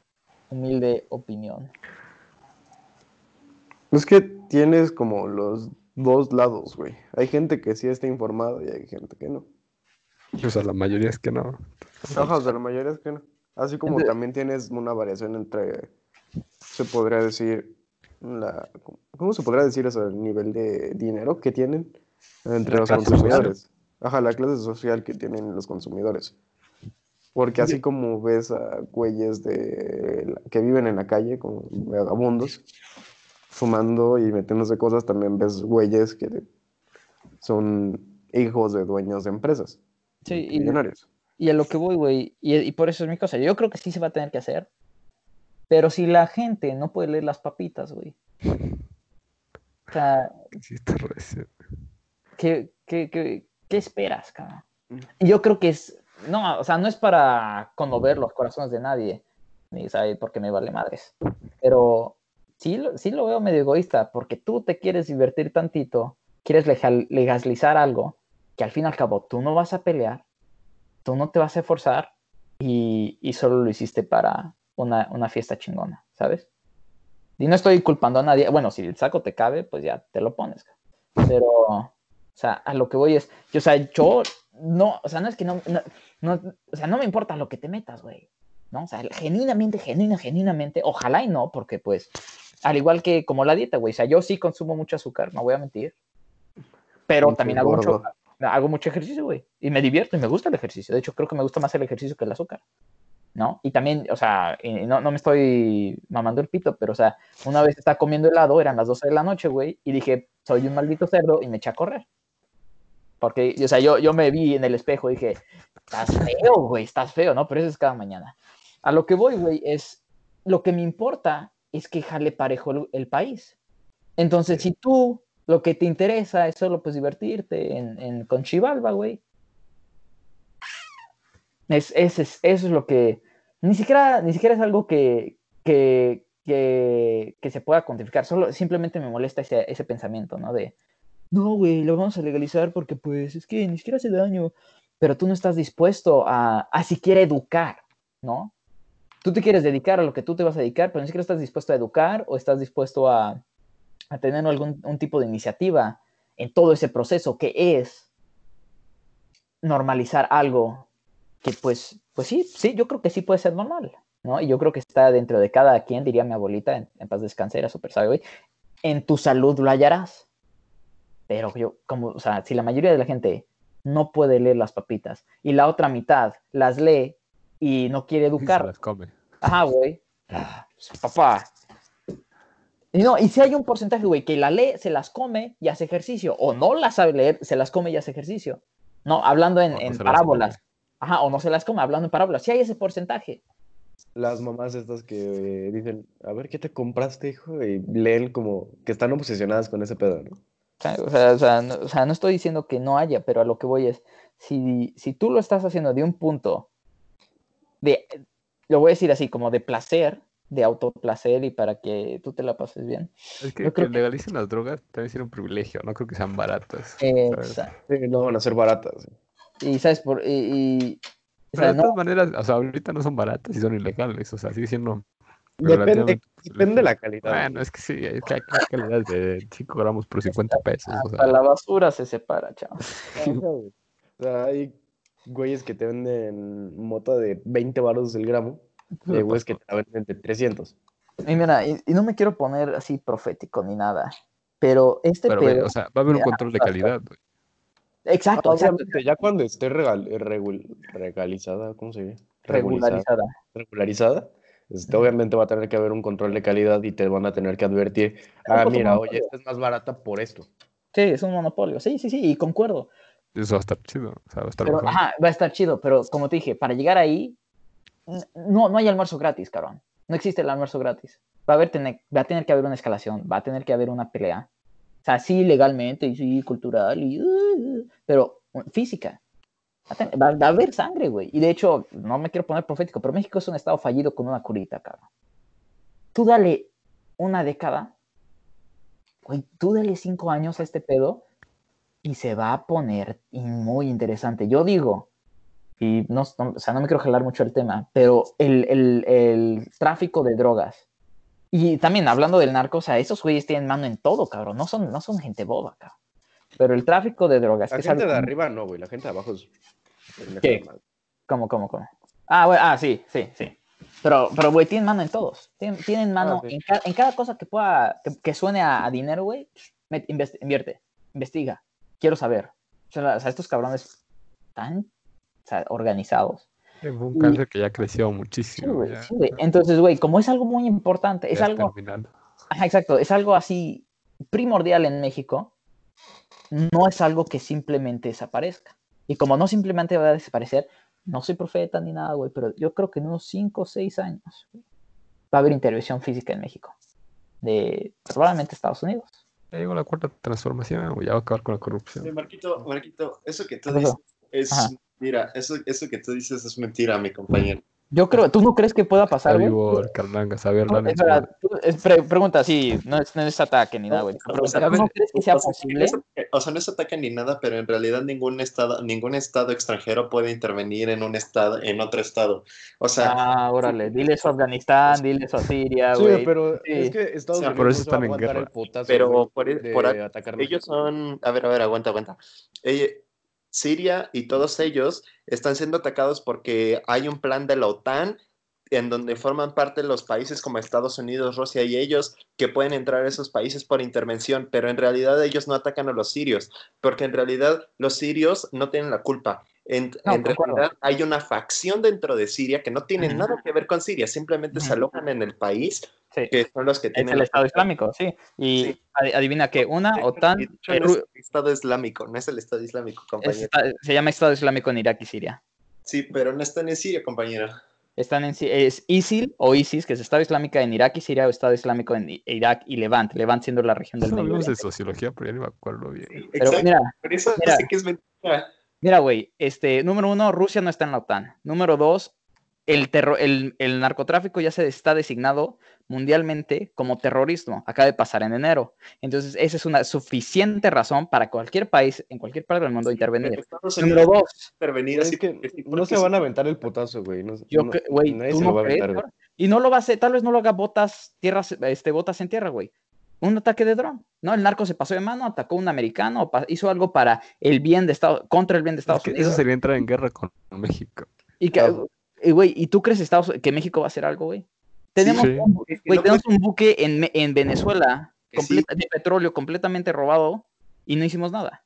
humilde opinión. Es que tienes como los dos lados, güey. Hay gente que sí está informada y hay gente que no. O sea, la mayoría es que no. Ajá, o sea, la mayoría es que no. Así como también tienes una variación entre, se podría decir, la, ¿cómo se podría decir eso? El nivel de dinero que tienen entre los consumidores. Ajá, la clase social que tienen los consumidores. Porque así como ves a güeyes de, que viven en la calle, como vagabundos, fumando y metiéndose cosas, también ves güeyes que son hijos de dueños de empresas, Sí, y. y a lo que voy, güey, y, y por eso es mi cosa. Yo creo que sí se va a tener que hacer, pero si la gente no puede leer las papitas, güey. O sea, Sí, está recio. ¿qué, qué, qué, qué esperas, cabrón? Mm. Y Yo creo que es, no, o sea, no es para conmover los corazones de nadie, ni sabe porque me vale madres, pero sí, lo- sí lo veo medio egoísta, porque tú te quieres divertir tantito, quieres legal- legalizar algo que al fin y al cabo tú no vas a pelear, tú no te vas a esforzar y, y solo lo hiciste para una, una fiesta chingona, ¿sabes? Y no estoy culpando a nadie, bueno, si el saco te cabe, pues ya te lo pones, pero, o sea, a lo que voy es, yo, o sea, yo no, o sea, no es que no, no, no- o sea, no me importa lo que te metas, güey, ¿no? O sea, genuinamente, genuina, genuinamente, ojalá y no, porque pues, al igual que como la dieta, güey, o sea, yo sí consumo mucho azúcar, no voy a mentir, pero también hago mucho. Hago mucho ejercicio, güey, y me divierto y me gusta el ejercicio, de hecho, creo que me gusta más el ejercicio que el azúcar. ¿No? Y también, o sea, no, no me estoy mamando el pito, pero, o sea, una vez estaba comiendo helado, eran las 12 de la noche, güey, y dije, soy un maldito cerdo, y me eché a correr. Porque, o sea, yo, yo me vi en el espejo y dije, estás feo, güey, estás feo, ¿no? Pero eso es cada mañana. A lo que voy, güey, es, lo que me importa es que jale parejo el, el país. Entonces, si tú lo que te interesa es solo, pues, divertirte en, en, con Chivalba, güey, es, es, es- eso es lo que, ni siquiera, ni siquiera es algo que, que, que, que se pueda cuantificar, solo simplemente me molesta ese, ese pensamiento, ¿no? De, no, güey, lo vamos a legalizar porque pues es que ni siquiera hace daño, pero tú no estás dispuesto a, a siquiera educar, ¿no? Tú te quieres dedicar a lo que tú te vas a dedicar, pero ni siquiera estás dispuesto a educar o estás dispuesto a, a tener algún un tipo de iniciativa en todo ese proceso que es normalizar algo que pues, pues sí, sí, yo creo que sí puede ser normal, ¿no? Y yo creo que está dentro de cada quien, diría mi abuelita, en, en paz descanse, era súper sabia, güey, en tu salud lo hallarás. Pero yo, como, o sea, si la mayoría de la gente no puede leer las papitas y la otra mitad las lee y no quiere *laughs* Y se educar, las come. Ajá, güey. Ah, pues, Papá. Y no, y si hay un porcentaje, güey, que la lee, se las come y hace ejercicio, o no la sabe leer, se las come y hace ejercicio. No, hablando en, no parábolas. Ajá, o no se las come, hablando en parábolas. Sí hay ese porcentaje. Las mamás estas que eh, dicen, a ver, ¿qué te compraste, hijo? Y leen como que están obsesionadas con ese pedo, ¿no? O sea, o sea, o sea, no, o sea, no estoy diciendo que no haya, pero a lo que voy es, si, si tú lo estás haciendo de un punto de, lo voy a decir así, como de placer, de autoplacer y para que tú te la pases bien. Es que, Yo creo que que- legalicen las drogas también sería un privilegio. No creo que sean baratas. Exacto. Sí, no van a ser baratas. Y sabes, por, y, y- o Pero de no, todas maneras, o sea, ahorita no son baratas y son ilegales. O sea, sigue siendo. Depende, depende de la calidad. Bueno, es que sí, es que hay calidades de 5 gramos por 50 pesos. O hasta sea, la basura se separa, chao. *laughs* O sea, hay güeyes que te venden mota de 20 baros el gramo y hay güeyes que te la venden de 300. Y mira, y, y no me quiero poner así profético ni nada, pero este pero, pedo... o sea, va a haber un control de calidad. güey. exacto, exacto, Obviamente, ya cuando esté regal, regul- regalizada, ¿cómo se dice? Regularizada. regularizada, este, obviamente va a tener que haber un control de calidad y te van a tener que advertir, ah, mira, oye, esta es más barata por esto. Sí, es un monopolio. Sí, sí, sí, y concuerdo. Eso va a estar chido. O sea, va a estar Pero, ajá, va a estar chido, pero como te dije, para llegar ahí, no, no hay almuerzo gratis, cabrón. No existe el almuerzo gratis. Va a, haber va a tener que haber una escalación, va a tener que haber una pelea. O sea, sí legalmente y sí cultural, y, uh, pero uh, física. Va a, va- va a haber sangre, güey. Y de hecho, no me quiero poner profético, pero México es un estado fallido con una curita, cabrón. Tú dale una década, güey, tú dale cinco años a este pedo y se va a poner muy interesante. Yo digo, y no, no- o sea, no me quiero jalar mucho el tema, pero el, el- el tráfico de drogas. Y también hablando del narco, o sea, esos güeyes tienen mano en todo, cabrón. No son, no son gente boba, cabrón. Pero el tráfico de drogas. La que gente de arriba no, güey, la gente de abajo es... ¿Qué? ¿Cómo, cómo, cómo? Ah, bueno, ah, sí, sí, sí. Pero, pero, güey, tienen mano en todos. Tienen, tienen mano Ah, sí. en, ca- en cada cosa que pueda, que, que suene a, a dinero, güey. Invierte, investiga. Quiero saber. O sea, o sea, estos cabrones tan o sea, organizados. Fue un y- cáncer que ya creció Sí, muchísimo. güey, ya, sí, güey. Entonces, güey, como es algo muy importante, es ya algo, ajá, exacto, es algo así primordial en México, no es algo que simplemente desaparezca. Y como no simplemente va a desaparecer, no soy profeta ni nada, güey, pero yo creo que en unos 5 o 6 años güey, va a haber intervención física en México, de probablemente Estados Unidos. llegó la cuarta transformación, ya va a acabar con la Sí, corrupción. Marquito, Marquito, eso que tú dices es, Ajá. Mira, eso, eso que tú dices es mentira, mi compañero. Yo creo, ¿tú no crees que pueda pasar, güey? No, es verdad, tú- es pre- pregunta, sí, no es, no es ataque ni nada, güey. O Pregunta, sea, ¿tú no crees que sea O sea, posible? no es- o sea, no es ataque ni nada, pero en realidad ningún estado, ningún estado extranjero puede intervenir en un estado, en otro estado. O sea, Ah, órale, dile eso a Afganistán, dile eso a Siria, Sí, güey. pero Sí. es que Estados O sea, Unidos por eso no se va a están en aguantar guerra. el putazo, Pero por e- de por a- atacar ellos son, a ver, a ver, aguanta, aguanta. Eh, Siria y todos ellos están siendo atacados porque hay un plan de la OTAN en donde forman parte los países como Estados Unidos, Rusia y ellos que pueden entrar a esos países por intervención, pero en realidad ellos no atacan a los sirios, porque en realidad los sirios no tienen la culpa. En, No, en realidad hay una facción dentro de Siria que no tiene nada que ver con Siria, simplemente se alojan en el país, Sí. que son los que Es tienen el la Estado. Islámico, sí. Y Sí. adi- adivina que una, De- OTAN, no es el Estado Islámico, no es el Estado Islámico, es compañero. esta- se llama Estado Islámico en Irak y Siria. Sí, pero no están en Siria, compañero. Están en, es ISIL o ISIS, que es Estado Islámico en Irak y Siria, o Estado Islámico en I- Irak y Levant. Levant siendo la región del Medio hablamos de sociología, pero ya no me acuerdo bien. Pero Exacto, mira, por eso mira. sé que es mentira. Mira, güey, este, número uno, Rusia no está en la OTAN. Número dos, el, terro- el, el narcotráfico ya se está designado mundialmente como terrorismo. Acaba de pasar en enero. Entonces, esa es una suficiente razón para cualquier país, en cualquier parte del mundo, intervenir. Número dos, intervenir así es que no se van a aventar el putazo, güey. No, yo, güey, nadie tú se no lo va a crees, aventar, güey. cabrón? Y no lo va a hacer, tal vez no lo haga botas, tierras, este, botas en tierra, güey. Un ataque de dron. No, el narco se pasó de mano, atacó a un americano, hizo algo para el bien de Estados, contra el bien de Es Estados que eso Unidos. sería entrar en guerra con México. Y que, Claro. y, güey, ¿y tú crees Estados, que México va a hacer algo, güey? Tenemos, Sí. un, no tenemos un buque en, Venezuela sí. de petróleo completamente robado y no hicimos nada.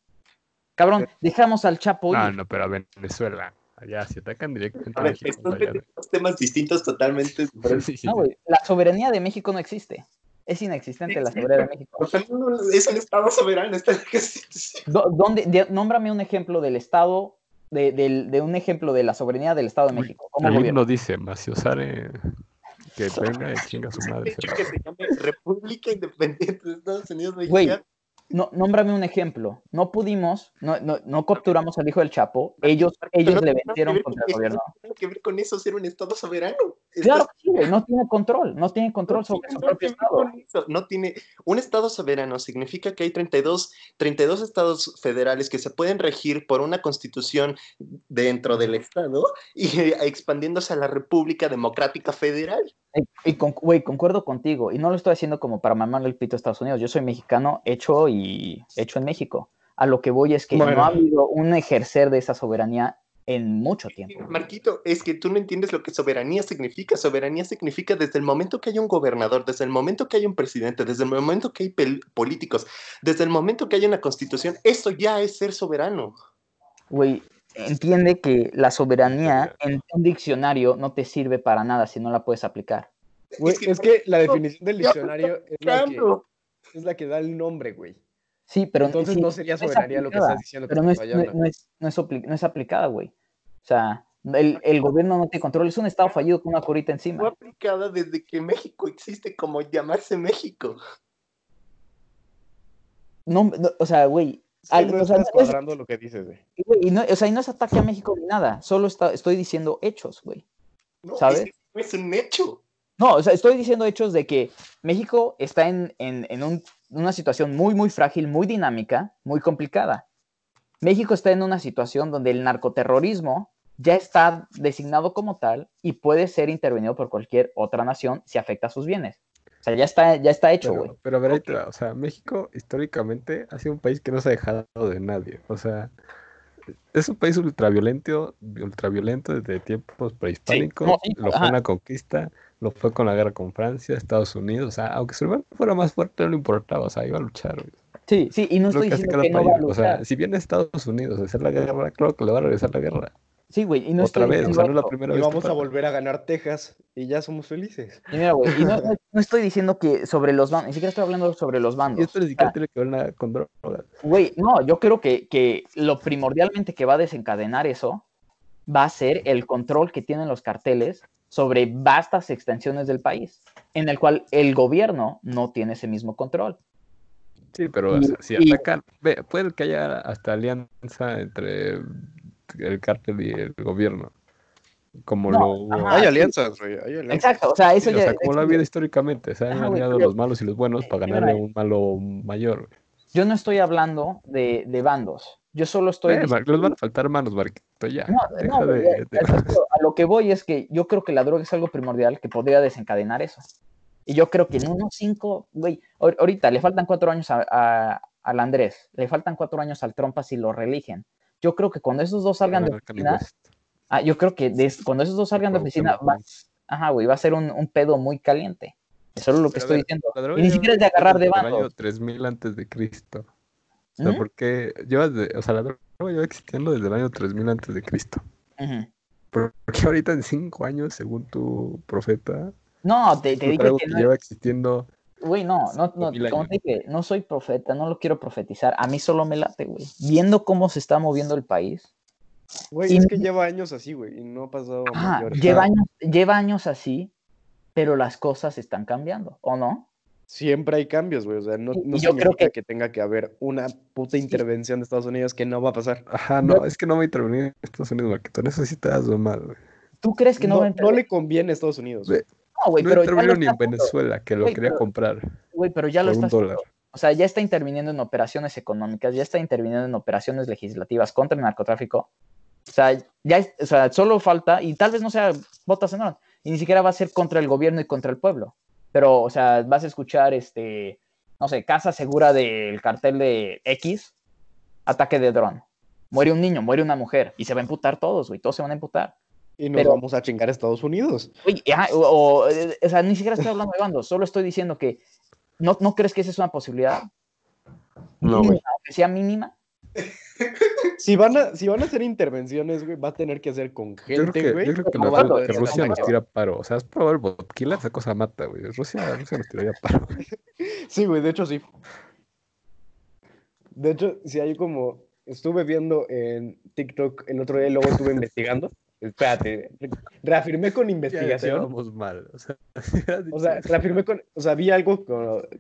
Cabrón, dejamos al Chapo Ah, ir. no, pero a Venezuela. Allá, si atacan directamente A a ver, México. estos dos temas distintos totalmente *laughs* diferentes. Sí, sí, No, güey, la soberanía de México no existe. Es inexistente la soberanía de México. No, es el Estado soberano. Está... ¿Dónde, de- nómbrame un ejemplo del Estado, de, del- de un ejemplo de la soberanía del Estado de México. El gobierno. himno dice, Maciosare, que venga y chinga su *laughs* madre. se que se llame República Independiente de Estados Unidos Güey. No, nómbrame un ejemplo. No pudimos, no, no, no capturamos al hijo del Chapo. Ellos, ellos le vencieron contra con el gobierno. No tiene que ver con eso ser un Estado soberano. Claro Estás- que sí, no tiene control, no tiene control no sobre tiene su propio estado. No tiene un Estado soberano significa que hay 32, 32 estados federales que se pueden regir por una constitución dentro del Estado y eh, *laughs* expandiéndose a la República Democrática Federal. Y, y con- güey, concuerdo contigo, y no lo estoy haciendo como para mamarle el pito a Estados Unidos. Yo soy mexicano hecho y hecho en México. A lo que voy es que Bueno. no ha habido un ejercer de esa soberanía en mucho tiempo. Marquito, es que tú no entiendes lo que soberanía significa. Soberanía significa desde el momento que hay un gobernador, desde el momento que hay un presidente, desde el momento que hay políticos, desde el momento que hay una constitución, eso ya es ser soberano. Güey, entiende que la soberanía en un diccionario no te sirve para nada si no la puedes aplicar. Güey, es que la definición del diccionario es la, que, es la que da el nombre, güey. Sí, pero Entonces sí, no sería es soberanía lo que estás diciendo. que Pero no es, está no, es, no es, no es aplicada, güey. O sea, el, el gobierno no tiene control. Es un estado fallido con una curita Fue encima. aplicada desde que México existe como llamarse México. No, no, o sea, güey. Sí, al- no o sea, estás no es- cuadrando lo que dices, güey. güey, y no- o sea, y no es ataque a México ni nada. Solo está, estoy diciendo hechos, güey. No, ¿Sabes? Es, que es un hecho. No, o sea, estoy diciendo hechos de que México está en, en- en un- una situación muy, muy frágil, muy dinámica, muy complicada. México está en una situación donde el narcoterrorismo ya está designado como tal y puede ser intervenido por cualquier otra nación si afecta a sus bienes. O sea, ya está, ya está hecho, güey. Pero, pero a ver, ahí te va, o sea, México históricamente ha sido un país que no se ha dejado de nadie. O sea, es un país ultraviolento, ultraviolento desde tiempos prehispánicos. no, sí, lo ajá. fue en la conquista, lo fue con la guerra con Francia, Estados Unidos. O sea, aunque su hermano fuera más fuerte, no le importaba. O sea, iba a luchar. güey. Sí, sí, y no estoy que diciendo que no va a país. O sea, luchar. si viene Estados Unidos a hacer la guerra, claro que le va a regresar la guerra. Sí, güey, y no Otra estoy vez, o sea, no es la primera Y vez. vamos a volver a ganar Texas y ya somos felices. Y mira, güey, y no, no- no estoy diciendo que sobre los bandos, ni siquiera estoy hablando sobre los bandos. Y esto ni siquiera Ah. tiene que ver nada con drogas. Güey, no, yo creo que, que lo primordialmente que va a desencadenar eso va a ser el control que tienen los carteles sobre vastas extensiones del país, en el cual el gobierno no tiene ese mismo control. Sí, pero o Y- sea, si y- atacan, puede que haya hasta alianza entre el cártel y el gobierno, como No, lo ajá. Hay sí. alianzas, güey. Hay alianzas. Exacto, o sea, eso Sí, o ya... sea, como lo ha habido históricamente, se han Ajá, güey, aliado los malos y los buenos para Eh, ganarle a un malo mayor. Yo no estoy hablando de, de bandos. Yo solo estoy... Eh, diciendo- les van a faltar manos, Marquito, ya. No, no, de- a lo- que voy es que yo creo que la droga es algo primordial que podría desencadenar eso. Y yo creo que en unos cinco, güey, ahor- ahorita le faltan cuatro años a- a- al Andrés, le faltan cuatro años al Trumpa si lo reeligen. Yo creo que cuando esos dos salgan de oficina, ah, yo creo que des- cuando esos dos salgan de oficina, va, ajá, güey, va a ser un, un pedo muy caliente. Eso es lo que Pero estoy ver, diciendo. Y ni siquiera es de agarrar de bandos. 3000 antes de Cristo. O sea, ¿Mm? porque lleva de- o sea, la droga lleva existiendo desde el año 3000 antes de Cristo. Porque ahorita en cinco años, según tu profeta, No, te, te dije que que no, lleva existiendo. Güey, no, no, no, como te dije, no soy profeta, no lo quiero profetizar. A mí solo me late, güey. Viendo cómo se está moviendo el país. Güey, Y- es que lleva años así, güey, y no ha pasado Ajá, mayores. lleva años, lleva años así, pero las cosas están cambiando, ¿o no? Siempre hay cambios, güey. O sea, no, no yo creo significa que- que... tenga que haber una puta intervención de Estados Unidos que no va a pasar. Ajá, no, es que no va a intervenir en Estados Unidos, Marquito. En eso sí te das lo mal, güey. ¿Tú crees que no, no, va a no le conviene a Estados Unidos. No, güey, no pero intervino ni en Venezuela, que lo Güey, quería pero- comprar Güey, pero ya lo está un haciendo. dólar. O sea, ya está interviniendo en operaciones económicas, ya está interviniendo en operaciones legislativas contra el narcotráfico. O sea, ya o sea, solo falta, y tal vez no sea votas en orden, y ni siquiera va a ser contra el gobierno y contra el pueblo. Pero, o sea, vas a escuchar, este, no sé, casa segura del cartel de X, ataque de dron. Muere un niño, muere una mujer, y se va a emputar todos, güey, todos se van a emputar. Y nos pero- vamos a chingar a Estados Unidos. Oye, ajá, o, o, eh, o sea, ni siquiera estoy hablando de bandos, solo estoy diciendo que no, ¿no crees que esa es una posibilidad? No, Mínima, güey. aunque sea mínima. Si van a, si van a hacer intervenciones, güey, va a tener que hacer con Yo creo gente, que, güey. yo creo que, de Rusia nos tira paro. O sea, has probado el vodka, esa cosa mata, güey. Rusia, Rusia nos tiraría paro. *laughs* Sí, güey, de hecho sí. De hecho, si hay como. Estuve viendo en TikTok el otro día y luego estuve investigando. Espérate, re- reafirmé con investigación. vamos mal. O sea, *laughs* O sea, reafirmé con. O sea, vi algo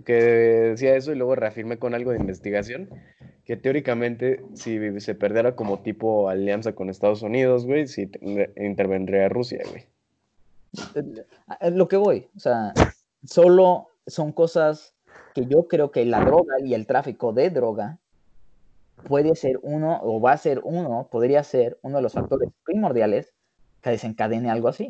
que decía eso y luego reafirmé con algo de investigación. Que teóricamente, si se perdiera como tipo alianza con Estados Unidos, güey, sí te- intervendría Rusia, güey. A lo que voy, o sea, solo son cosas que yo creo que la droga y el tráfico de droga puede ser uno, o va a ser uno, podría ser uno de los factores primordiales que desencadene algo así.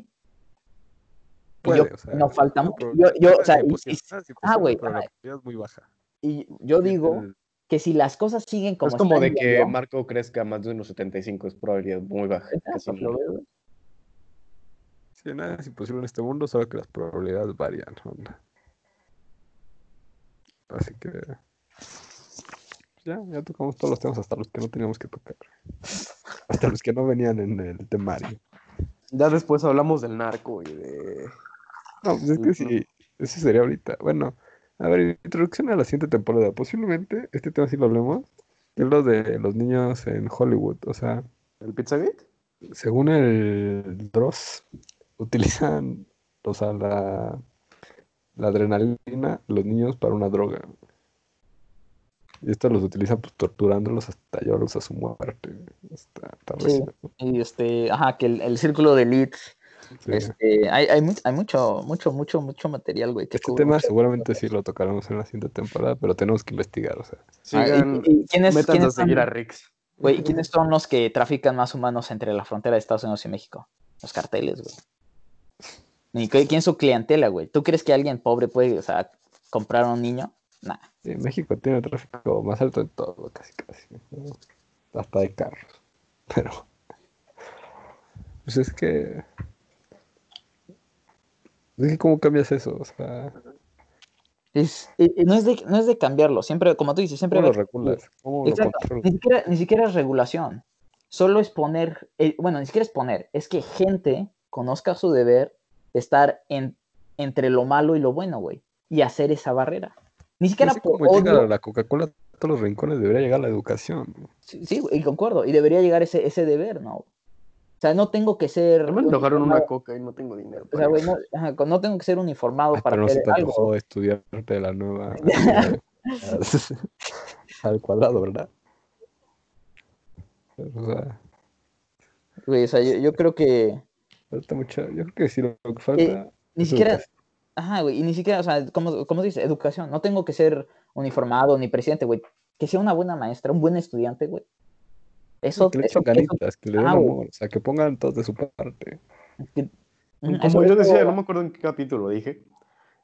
Y yo- Puede, o sea, no falta mucho. Yo- yo, o sea, y- ah, ah, güey, es muy baja. Y yo digo El- que si las cosas siguen como es como están de que Marco crezca más de unos 75, es probabilidad muy baja. Exacto, lo veo. Sí, nada es imposible en este mundo, solo que las probabilidades varían. Así que. Ya, ya tocamos todos los temas, hasta los que no teníamos que tocar. Hasta los que no venían en el temario. Ya después hablamos del narco y de. No, pues es que sí, eso sería ahorita. Bueno, a ver, introducción a la siguiente temporada. Posiblemente este tema sí lo hablemos. Es lo de los niños en Hollywood. O sea, ¿El Pizzagate? según el Dross, *laughs* utilizan, o sea, la, la adrenalina los niños para una droga. Y esto los utilizan pues torturándolos hasta llevarlos a su muerte. Está, está Sí. Y este, ajá, que el, el círculo de elites, Sí. este, hay, hay, mu- hay mucho, mucho, mucho, mucho material, güey. que Este cubre. tema seguramente sí lo tocaremos en la siguiente temporada, pero tenemos que investigar, o sea. Ah, y- Sigan, y- y ¿quiénes- quiénes a seguir son? a Rix. Güey, ¿y ¿quiénes son los que trafican más humanos entre la frontera de Estados Unidos y México? Los carteles, güey. ¿Y qué- quién es su clientela, güey? ¿Tú crees que alguien pobre puede, o sea, comprar a un niño? Nah. Sí, México tiene el tráfico más alto de todo, casi, casi. Hasta de carros. *laughs* Pero. Pues es que. ¿Cómo cambias eso? O sea, Es, eh, eh, no, es de, no es de cambiarlo, siempre, como tú dices, siempre ¿cómo lo va a- regulas? ¿Cómo lo Exacto. controlas? Ni siquiera, ni siquiera es regulación. Solo es poner, eh, bueno, ni siquiera es poner, es que gente conozca su deber de estar en, entre lo malo y lo bueno, güey. Y hacer esa barrera. Ni siquiera por llega odio. la Coca-Cola a todos los rincones, debería llegar la educación. Sí, sí, y concuerdo. Y debería llegar ese, ese deber, ¿no? O sea, no tengo que ser. Me antojaron una coca y no tengo dinero. O sea, güey, no, ajá, no tengo que ser uniformado Ay, para pero no se hacer te algo. estudiarte la nueva. *laughs* *laughs* al cuadrado, ¿verdad? O sea, Güey, o sea, yo, yo creo que falta mucho. Yo creo que sí, lo que falta. ni es siquiera, educación. ajá, güey, y ni siquiera, o sea, como, como se dice, educación. No tengo que ser uniformado ni presidente, güey. Que sea una buena maestra, un buen estudiante, güey. Eso, que le eso, echen eso- ganitas, que le den ah, amor, o sea, que pongan todo de su parte. que- Como eso- yo eso- decía, no me acuerdo en qué capítulo dije,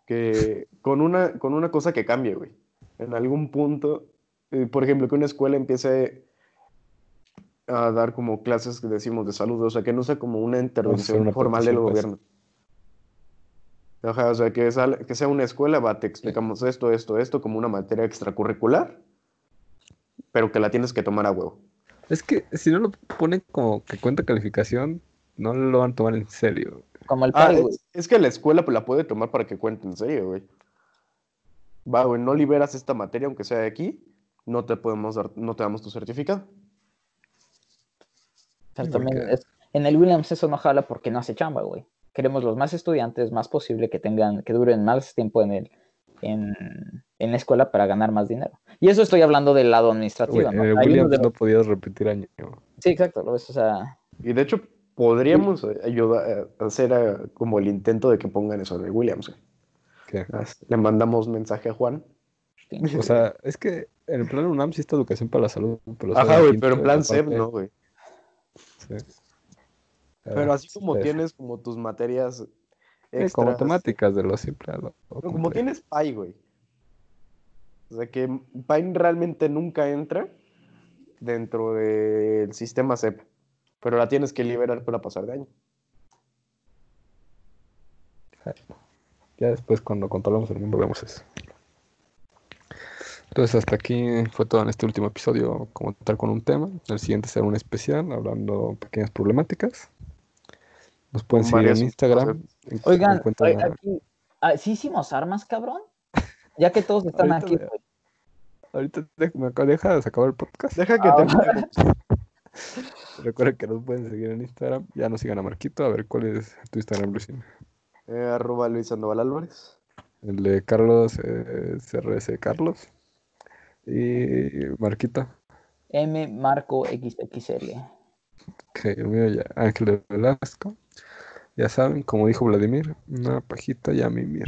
que con una, con una cosa que cambie, güey. En algún punto, eh, por ejemplo, que una escuela empiece a dar como clases que decimos de salud, o sea, que no sea como una intervención una formal del gobierno. O sea, que, sal- que sea una escuela, va, te explicamos esto, esto, esto, como una materia extracurricular, pero que la tienes que tomar a huevo. Es que si no lo ponen como que cuenta calificación, no lo van a tomar en serio. como el Ah, güey. es, es que la escuela pues, la puede tomar para que cuente en serio, güey. Va, güey, no liberas esta materia, aunque sea de aquí, no te podemos dar, no te damos tu certificado. O sea, Sí, también es- en el Williams eso no jala porque no hace chamba, güey. Queremos los más estudiantes, más posible que tengan, que duren más tiempo en el, en, en la escuela para ganar más dinero. Y eso estoy hablando del lado administrativo, ¿no? unos Williams de- no podías repetir año. Sí, exacto, lo ves, o sea, Y de hecho, podríamos eh, ayudar a hacer eh, como el intento de que pongan eso de Williams. güey. ¿Qué? Le mandamos mensaje a Juan. O sea, es que en el plan UNAM sí está educación para la salud. Pero, Ajá, en güey, pero en plan SEP, no, güey. sí. Pero Ah, así como sí. tienes como tus materias extras. como temáticas de lo simple a lo, lo No, como tienes Pi, güey. O sea que Pi realmente nunca entra dentro del sistema SEP, pero la tienes que liberar para pasar de año. Ya después cuando controlamos el mundo vemos eso. Entonces hasta aquí fue todo en este último episodio como tal con un tema. El siguiente será un especial hablando pequeñas problemáticas. Nos pueden seguir en Instagram. En- Oigan, oye, aquí, ah, ¿sí hicimos armas, cabrón? Ya que todos están Ahorita aquí, me-. Ahorita de- me acabo- deja de acabar el podcast. Deja que Ah, te *laughs* Recuerden que nos pueden seguir en Instagram. Ya nos sigan a Marquito. A ver cuál es tu Instagram, Luisín. eh, arroba Luis Sandoval Álvarez. El de Carlos es RS Carlos. Y Marquito. M Marco XXL. Que el mío ya, Ángel Velasco. Ya saben, como dijo Vladimir, una pajita ya mimir.